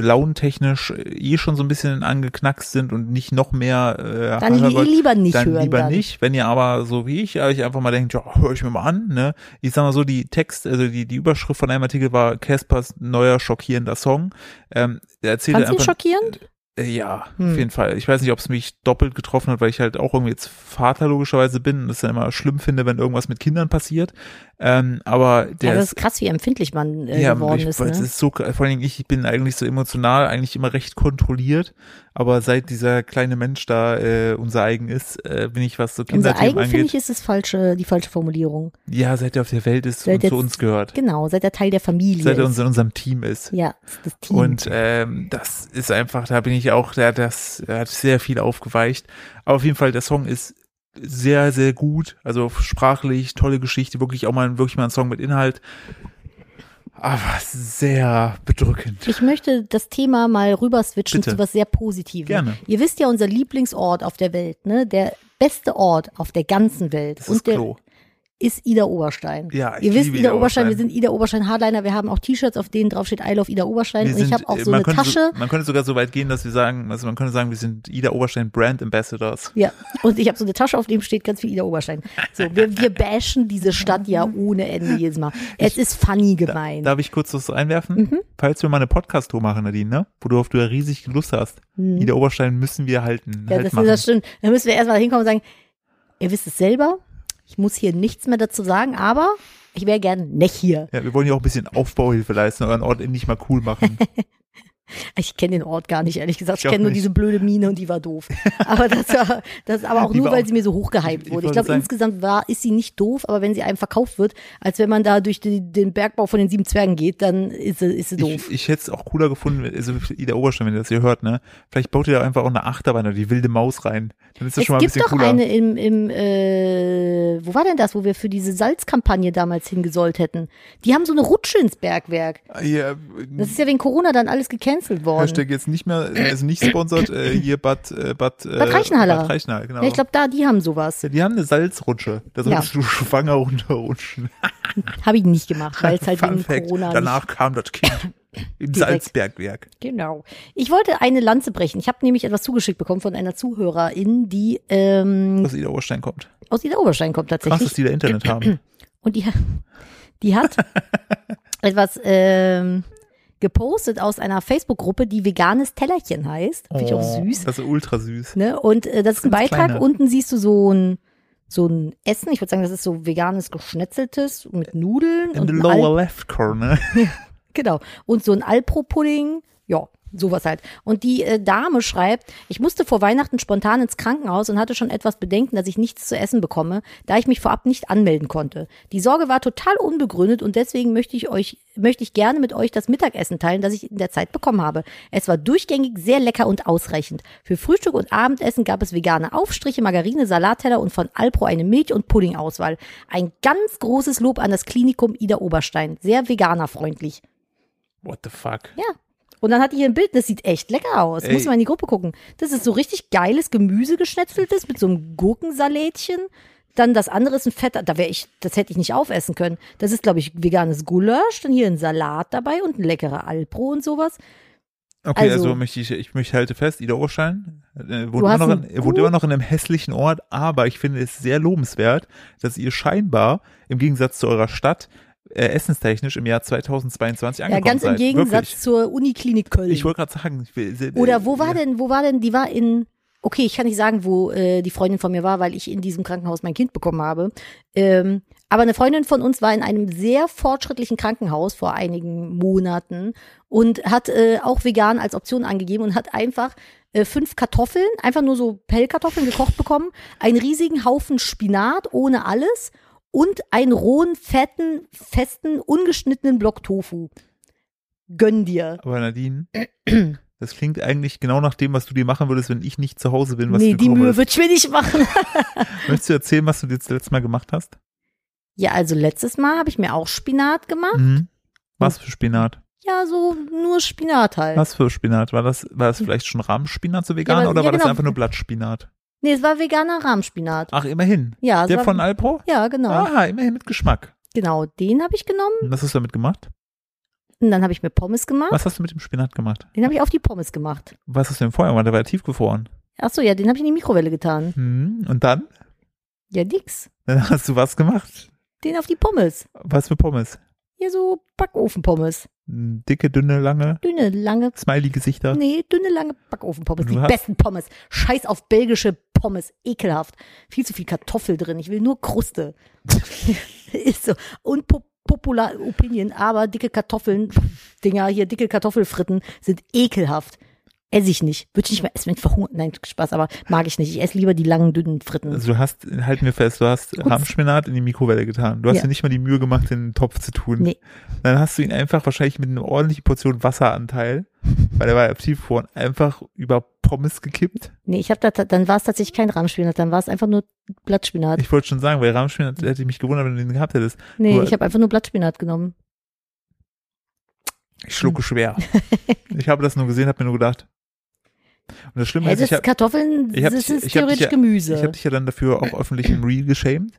launentechnisch äh, eh schon so ein bisschen angeknackst sind und nicht noch mehr äh, Dann li wollt, lieber nicht dann hören. lieber dann. nicht. Wenn ihr aber so wie ich euch einfach mal denkt, ja, höre ich mir mal an, ne? Ich sag mal so, die Text, also die, die Überschrift von einem Artikel war Caspers neuer schockierender Song. Ähm, der erzählt Fandst du ihn einfach. schockierend? Äh, Ja, Hm. auf jeden Fall. Ich weiß nicht, ob es mich doppelt getroffen hat, weil ich halt auch irgendwie jetzt Vater logischerweise bin und es dann immer schlimm finde, wenn irgendwas mit Kindern passiert. Ähm, aber der Ja, das ist, krass, wie empfindlich man äh, ja, geworden ich, ist. Ne? ist so, vor allen Dingen ich, ich bin eigentlich so emotional, eigentlich immer recht kontrolliert, aber seit dieser kleine Mensch da äh, unser eigen ist, äh, bin ich, was so Unser Kinderthemen eigen, finde angeht, ich, ist das falsche, die falsche Formulierung. ja, seit er auf der Welt ist Seit und jetzt- zu uns gehört. Genau, seit er Teil der Familie Seit er uns in unserem Team ist. ja, das Team. Und ähm, das ist einfach, da bin ich auch, der, das hat sehr viel aufgeweicht. Aber auf jeden Fall, der Song ist sehr, sehr gut. Also sprachlich, tolle Geschichte, wirklich auch mal wirklich mal ein Song mit Inhalt. Aber sehr bedrückend. ich möchte das Thema mal rüber switchen Bitte. zu was sehr Positivem. Gerne. Ihr wisst ja, unser Lieblingsort auf der Welt, ne? Der beste Ort auf der ganzen Welt. Das und ist der Klo. Ist Ida Oberstein. Ja, ich Ihr wisst, Ida Ida Oberstein, wir sind Ida Oberstein Hardliner, wir haben auch T-Shirts, auf denen drauf steht I love Ida Oberstein. Wir und ich sind, habe auch äh, so eine Tasche. So, man könnte sogar so weit gehen, dass wir sagen, also man könnte sagen, wir sind Ida Oberstein Brand Ambassadors. Ja, und ich habe so eine Tasche, auf dem steht ganz viel Ida Oberstein. So, wir, wir bashen diese Stadt ja ohne Ende jedes Mal. Es ist funny gemeint. Darf ich kurz was einwerfen? Mhm. Falls wir mal eine Podcast-Tour machen, Nadine, ne? Wo du auf du ja riesig Lust hast. Ida Oberstein müssen wir halten. Mhm. ja, halt das, machen. das stimmt. Dann müssen wir erstmal hinkommen und sagen, ihr wisst es selber, ich muss hier nichts mehr dazu sagen, aber ich wäre gern nicht hier. Ja, wir wollen ja auch ein bisschen Aufbauhilfe leisten, euren Ort endlich mal cool machen. Ich kenne den Ort gar nicht, ehrlich gesagt. Ich Ich kenne nur diese blöde Mine und die war doof. Aber das war, das aber auch Die nur, weil auch- sie mir so hochgehypt wurde. Ich glaube, insgesamt war, ist sie nicht doof, aber wenn sie einem verkauft wird, als wenn man da durch die, den Bergbau von den sieben Zwergen geht, dann ist sie, ist sie doof. Ich, ich hätte es auch cooler gefunden, also Ida Oberstein, wenn ihr das hier hört, ne? Vielleicht baut ihr da einfach auch eine Achterbahn oder die wilde Maus rein. Dann ist das Es schon mal ein gibt bisschen doch cooler. eine im, im äh, wo war denn das, wo wir für diese Salzkampagne damals hingesollt hätten? Die haben so eine Rutsche ins Bergwerk. ja, Das ist ja wegen Corona dann alles gecancelt worden. Hashtag jetzt nicht mehr, also nicht sponsert, äh, hier Bad, äh, Bad, äh, Bad Reichenhaller. Bad Reichenhaller, genau. Ja, ich glaube, da, die haben sowas. ja, die haben eine Salzrutsche. Da Ja. solltest du schwanger runterrutschen. Habe ich nicht gemacht, weil es halt Fun wegen Fact. Corona Danach kam das Kind im Direkt. Salzbergwerk. Genau. Ich wollte eine Lanze brechen. Ich habe nämlich etwas zugeschickt bekommen von einer Zuhörerin, die ähm, Dass Ida Oberstein kommt. aus Ida Oberstein kommt Krass, tatsächlich. dass die da Internet haben. Und die, die hat etwas ähm, gepostet aus einer Facebook-Gruppe, die veganes Tellerchen heißt. Finde ich auch Oh, süß. Das ist ultra süß. Ne? Und äh, das ist ein Ganz Beitrag. kleiner. Unten siehst du so ein so ein Essen. Ich würde sagen, das ist so veganes Geschnetzeltes mit Nudeln In und the lower Al left corner. genau und so ein Alpro-Pudding. Ja, sowas halt. Und die äh, Dame schreibt, ich musste vor Weihnachten spontan ins Krankenhaus und hatte schon etwas Bedenken, dass ich nichts zu essen bekomme, da ich mich vorab nicht anmelden konnte. Die Sorge war total unbegründet und deswegen möchte ich euch, möchte ich gerne mit euch das Mittagessen teilen, das ich in der Zeit bekommen habe. Es war durchgängig sehr lecker und ausreichend. Für Frühstück und Abendessen gab es vegane Aufstriche, Margarine, Salatteller und von Alpro eine Milch- und Puddingauswahl. Ein ganz großes Lob an das Klinikum Ida Oberstein. Sehr veganerfreundlich. What the fuck? Ja. Und dann hat die hier ein Bild, das sieht echt lecker aus. Ey. Muss mal in die Gruppe gucken. Das ist so richtig geiles Gemüse geschnetzeltes mit so einem Gurkensalätchen. Dann das andere ist ein fetter, da wäre ich, das hätte ich nicht aufessen können. Das ist, glaube ich, veganes Gulasch, dann hier ein Salat dabei und ein leckerer Alpro und sowas. Okay, also, Also- möchte ich, ich möchte halte fest, Ida Oberstein äh, wohnt, immer noch, in, er wohnt immer noch in einem hässlichen Ort, aber ich finde es sehr lobenswert, dass ihr scheinbar im Gegensatz zu eurer Stadt äh, essenstechnisch im Jahr 2022 Ja, angekommen ganz im seid. Gegensatz Wirklich. zur Uniklinik Köln. Ich wollte gerade sagen, ich will, äh, Oder wo war ja. denn, wo war denn, die war in, okay, ich kann nicht sagen, wo äh, die Freundin von mir war, weil ich in diesem Krankenhaus mein Kind bekommen habe. Ähm, aber eine Freundin von uns war in einem sehr fortschrittlichen Krankenhaus vor einigen Monaten und hat äh, auch vegan als Option angegeben und hat einfach äh, fünf Kartoffeln, einfach nur so Pellkartoffeln gekocht bekommen, einen riesigen Haufen Spinat ohne alles und einen rohen, fetten, festen, ungeschnittenen Block Tofu. Gönn dir. Aber Nadine, das klingt eigentlich genau nach dem, was du dir machen würdest, wenn ich nicht zu Hause bin, was nee, du die Mühe wird ich mir nicht machen. Möchtest du erzählen, was du jetzt letztes Mal gemacht hast? Ja, also letztes Mal habe ich mir auch Spinat gemacht. Mhm. Was für Spinat? Ja, so nur Spinat halt. Was für Spinat? War das, war das vielleicht schon Rahmspinat so vegan aber- oder ja, war das genau. einfach nur Blattspinat? Nee, es war veganer Rahmspinat. Ach, immerhin. Ja, es Der war, von Alpro? Ja, genau. Aha, immerhin mit Geschmack. Genau, den habe ich genommen. Und was hast du damit gemacht? Und dann habe ich mir Pommes gemacht. Was hast du mit dem Spinat gemacht? Den habe ich auf die Pommes gemacht. Was hast du denn vorher gemacht? Der war ja tiefgefroren. Ach so, ja, den habe ich in die Mikrowelle getan. Hm. Und dann? Ja, nix. Dann hast du was gemacht? Den auf die Pommes. Was für Pommes? Hier so Backofenpommes. Hm, Dicke, dünne, lange, Dünne, lange, Smiley-Gesichter. nee, dünne, lange Backofenpommes. Du Die hast- besten Pommes. Scheiß auf belgische Pommes. Ekelhaft. Viel zu viel Kartoffel drin. Ich will nur Kruste. Ist so. Und po popular Opinion, aber dicke Kartoffeln, Dinger, hier dicke Kartoffelfritten sind ekelhaft. Esse ich nicht. Würde ich nicht mehr essen, wenn ich verhungert. Nein, Spaß, aber mag ich nicht. Ich esse lieber die langen, dünnen Fritten. Also du hast, halten wir fest, du hast Gut. Rahmspinat in die Mikrowelle getan. Du hast Ja. dir nicht mal die Mühe gemacht, den Topf zu tun. Nee. Dann hast du ihn einfach wahrscheinlich mit einer ordentlichen Portion Wasseranteil, weil er war ja tiefgefroren, einfach über Pommes gekippt. Nee, ich habe da, dann war es tatsächlich kein Rahmspinat, dann war es einfach nur Blattspinat. Ich wollte schon sagen, weil Rahmspinat hätte ich mich gewundert, wenn du den gehabt hättest. Nee, Nur- ich habe einfach nur Blattspinat genommen. Ich schlucke schwer. ich habe das nur gesehen, habe mir nur gedacht. Und das Schlimme Hey, ist, das ich habe Kartoffeln, ich hab das ist ich hab theoretisch ja- Gemüse. ich hab dich ja dann dafür auch öffentlich im Reel geschämt.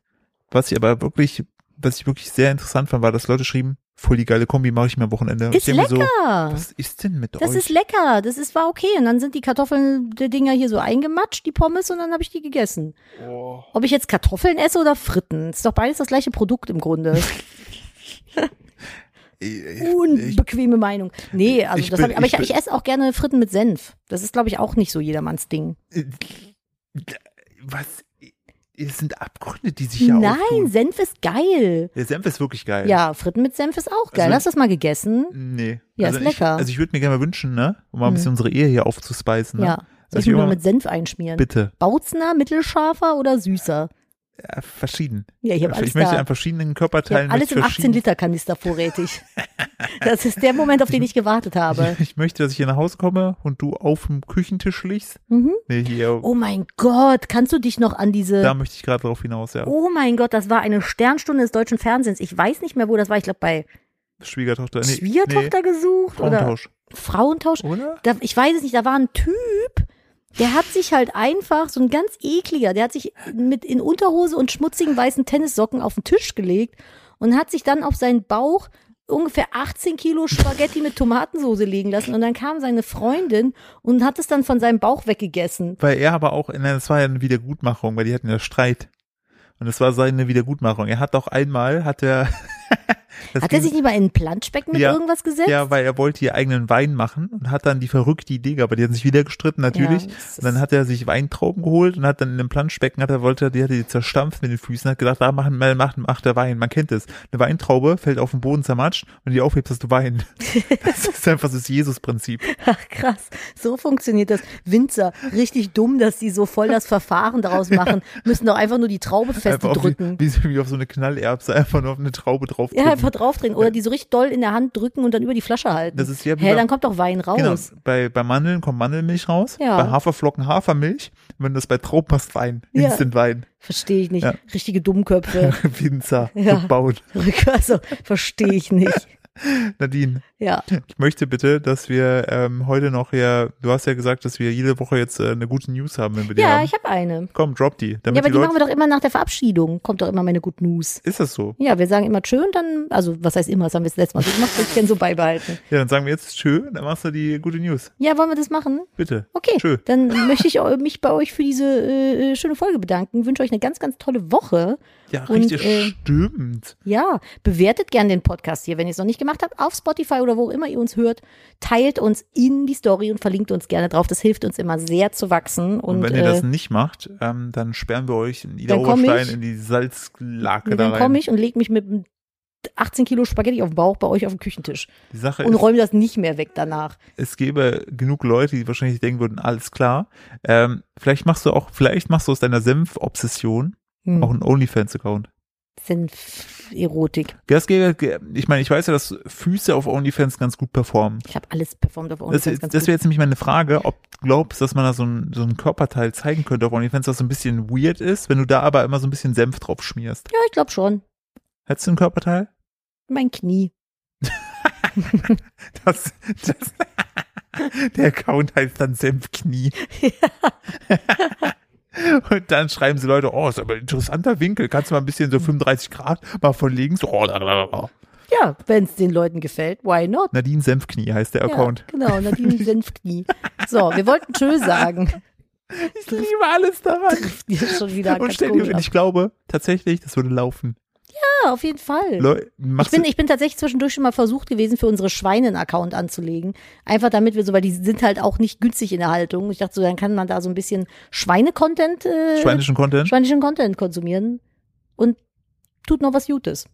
Was ich aber wirklich, was ich wirklich sehr interessant fand, war, dass Leute schrieben, voll die geile Kombi mache ich mir am Wochenende. Ist ich lecker. So, was ist denn mit das euch? ist lecker. Das ist war okay. Und dann sind die Kartoffeln, die Dinger hier so eingematscht, die Pommes, und dann habe ich die gegessen. Oh. Ob ich jetzt Kartoffeln esse oder Fritten, ist doch beides das gleiche Produkt im Grunde. Ich, ich, Unbequeme Meinung. Nee, also Ich das bin- hab ich, aber ich, ich ich esse auch gerne Fritten mit Senf. Das ist, glaube ich, auch nicht so jedermanns Ding. was? Es sind Abgründe, die sich hier Nein, auftun. Senf ist geil. Der Senf ist wirklich geil. Ja, Fritten mit Senf ist auch geil. Also- Hast du das mal gegessen? Nee. Ja, also ist ich, lecker. Also ich würde mir gerne mal wünschen, ne? Um mal ein bisschen unsere Ehe hier aufzuspeisen. Ne? Ja. Soll Also ich ich mal immer- mit Senf einschmieren? Bitte. Bautzner, mittelscharfer oder süßer? Ja, verschieden. Ja, ich ich möchte da. an verschiedenen Körperteilen. alles im verschieden- 18-Liter-Kanister vorrätig. Das ist der Moment, auf den ich gewartet habe. Ich, ich möchte, dass ich hier nach Hause komme und du auf dem Küchentisch liegst. Mhm. Nee, hier, Oh mein Gott, kannst du dich noch an diese... da möchte ich gerade drauf hinaus, ja. Oh mein Gott, das war eine Sternstunde des deutschen Fernsehens. Ich weiß nicht mehr, wo das war. Ich glaube, bei Schwiegertochter. Nee, Schwiegertochter gesucht Nee, oder Frauentausch. Frauentausch. Oder? Da, ich weiß es nicht, da war ein Typ, der hat sich halt einfach, so ein ganz ekliger, der hat sich mit in Unterhose und schmutzigen weißen Tennissocken auf den Tisch gelegt und hat sich dann auf seinen Bauch ungefähr 18 Kilo Spaghetti mit Tomatensauce legen lassen und dann kam seine Freundin und hat es dann von seinem Bauch weggegessen. Weil er aber auch, nein, das war ja eine Wiedergutmachung, weil die hatten ja Streit. Und das war seine Wiedergutmachung. Er hat auch einmal, hat er, Hat er sich nicht mal in ein Planschbecken mit Ja. irgendwas gesetzt? Ja, weil er wollte ihr eigenen Wein machen und hat dann die verrückte Idee gehabt, aber die haben sich wieder gestritten natürlich. Ja, und dann hat er sich Weintrauben geholt und hat dann in einem Planschbecken, hat er wollte, die hat die zerstampft mit den Füßen, hat gedacht, da machen, macht, macht der Wein. Man kennt es. Eine Weintraube fällt auf den Boden zermatscht und die aufhebst, hast du Wein. Das ist einfach das Jesus-Prinzip. Ach krass, so funktioniert das. Winzer, richtig dumm, dass die so voll das Verfahren daraus machen. Müssen doch einfach nur die Traube festdrücken. wie, wie auf so eine Knallerbse, einfach nur auf eine Traube drauf Ja, einfach draufdrehen. Oder die so richtig doll in der Hand drücken und dann über die Flasche halten. Das ist ja Hä, dann kommt doch Wein raus. Genau, bei, bei Mandeln kommt Mandelmilch raus, Ja. bei Haferflocken Hafermilch, wenn du das bei Trauben hast, Wein, Ja. Instant Wein, Verstehe ich nicht. Ja. Richtige Dummköpfe. Winzer, Ja. gebaut. Also, verstehe ich nicht. Nadine, Ja. ich möchte bitte, dass wir ähm, heute noch ja, du hast ja gesagt, dass wir jede Woche jetzt äh, eine gute News haben, wenn wir die Ja, haben. ich habe eine. Komm, drop die. Damit Ja, aber die die machen wir doch immer nach der Verabschiedung. Kommt doch immer meine Good News. ist das so? Ja, wir sagen immer tschö und dann, also was heißt immer, das haben wir das letzte Mal so gemacht, ich gerne so beibehalten. Ja, dann sagen wir jetzt tschö, dann machst du die gute News. Ja, wollen wir das machen? Bitte. Okay, Tschö. dann möchte ich mich bei euch für diese äh, schöne Folge bedanken. Wünsche euch eine ganz, ganz tolle Woche. Ja, Und, richtig, äh, stimmt. Ja, bewertet gern den Podcast hier, wenn ihr es noch nicht gemacht habt, auf Spotify oder wo immer ihr uns hört. Teilt uns in die Story und verlinkt uns gerne drauf. Das hilft uns immer sehr zu wachsen. Und, Und, wenn ihr äh, das nicht macht, ähm, dann sperren wir euch in Ida Dann Oberstein ich. in die Salzlake da dann rein. komme ich und lege mich mit einem 18 Kilo Spaghetti auf den Bauch bei euch auf dem Küchentisch Die Sache und räume das nicht mehr weg danach. es gäbe genug Leute, die wahrscheinlich denken würden, alles klar. Ähm, vielleicht machst du auch, vielleicht machst du aus deiner Senf-Obsession Hm. auch einen OnlyFans-Account. Senf-Erotik. Das gäbe, ich meine, ich weiß ja, dass Füße auf OnlyFans ganz gut performen. Ich habe alles performt auf Das, OnlyFans ganz das gut. wäre jetzt nämlich meine Frage, ob du glaubst, dass man da so ein, so ein Körperteil zeigen könnte auf OnlyFans, was so ein bisschen weird ist, wenn du da aber immer so ein bisschen Senf drauf schmierst. Ja, ich glaube schon. Hättest du ein Körperteil? Mein Knie. Das, das, der Account heißt dann Senfknie. Und dann schreiben sie Leute, oh, ist aber ein interessanter Winkel. Kannst du mal ein bisschen so 35 Grad mal von links? Oh. Ja, wenn es den Leuten gefällt, why not? Nadine Senfknie heißt der Account. Ja, genau, Nadine Senfknie. So, wir wollten Tschö sagen. Ich liebe alles daran. Ist schon wieder Und stell dir, ich glaube tatsächlich, das würde laufen. Ja, auf jeden Fall. Leu Ich bin, ich bin tatsächlich zwischendurch schon mal versucht gewesen, für unsere Schweine einen Account anzulegen. Einfach damit wir so, weil die sind halt auch nicht günstig in der Haltung. Ich dachte so, dann kann man da so ein bisschen Schweine-Content, äh, schweinischen Content? schweinischen Content konsumieren und tut noch was Gutes.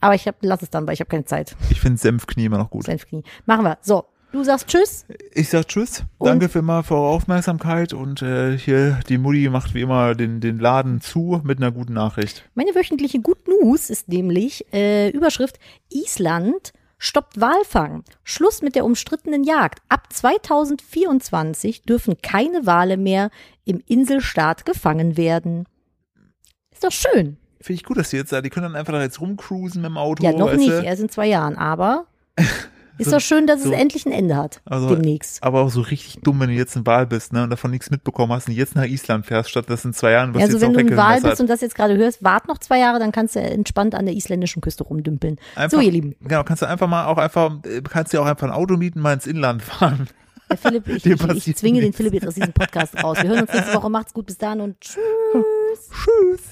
Aber ich hab, lass es dann, weil ich habe keine Zeit. Ich finde Senfknie immer noch gut. Senfknie. Machen wir. So, du sagst Tschüss. Ich sag Tschüss. Und- Danke für immer für eure Aufmerksamkeit und äh, hier die Mutti macht wie immer den, den Laden zu mit einer guten Nachricht. Meine wöchentliche Good News ist nämlich äh, Überschrift Island stoppt Walfang. Schluss mit der umstrittenen Jagd. Ab 2024 dürfen keine Wale mehr im Inselstaat gefangen werden. Ist doch schön. Finde ich gut, dass die jetzt da, die können dann einfach da jetzt rumcruisen mit dem Auto. Ja, noch weißt nicht, erst in zwei Jahren, aber ist So- doch schön, dass so- es endlich ein Ende hat. Also- demnächst. Aber auch so richtig dumm, wenn du jetzt in Wahl bist, ne, und davon nichts mitbekommen hast und jetzt nach Island fährst, statt dass in zwei Jahren wirst Also jetzt wenn du Wal weggemessert. bist und das jetzt gerade hörst, wart noch zwei Jahre, dann kannst du entspannt an der isländischen Küste rumdümpeln. Einfach, so, ihr Lieben. Genau, kannst du einfach mal auch einfach, äh, kannst dir auch einfach ein Auto mieten, mal ins Inland fahren. Der Philipp, ich, ich, ich zwinge den nichts. Philipp jetzt aus diesem Podcast raus. Wir hören uns nächste Woche. Macht's gut, bis dann und tschüss. Tschüss.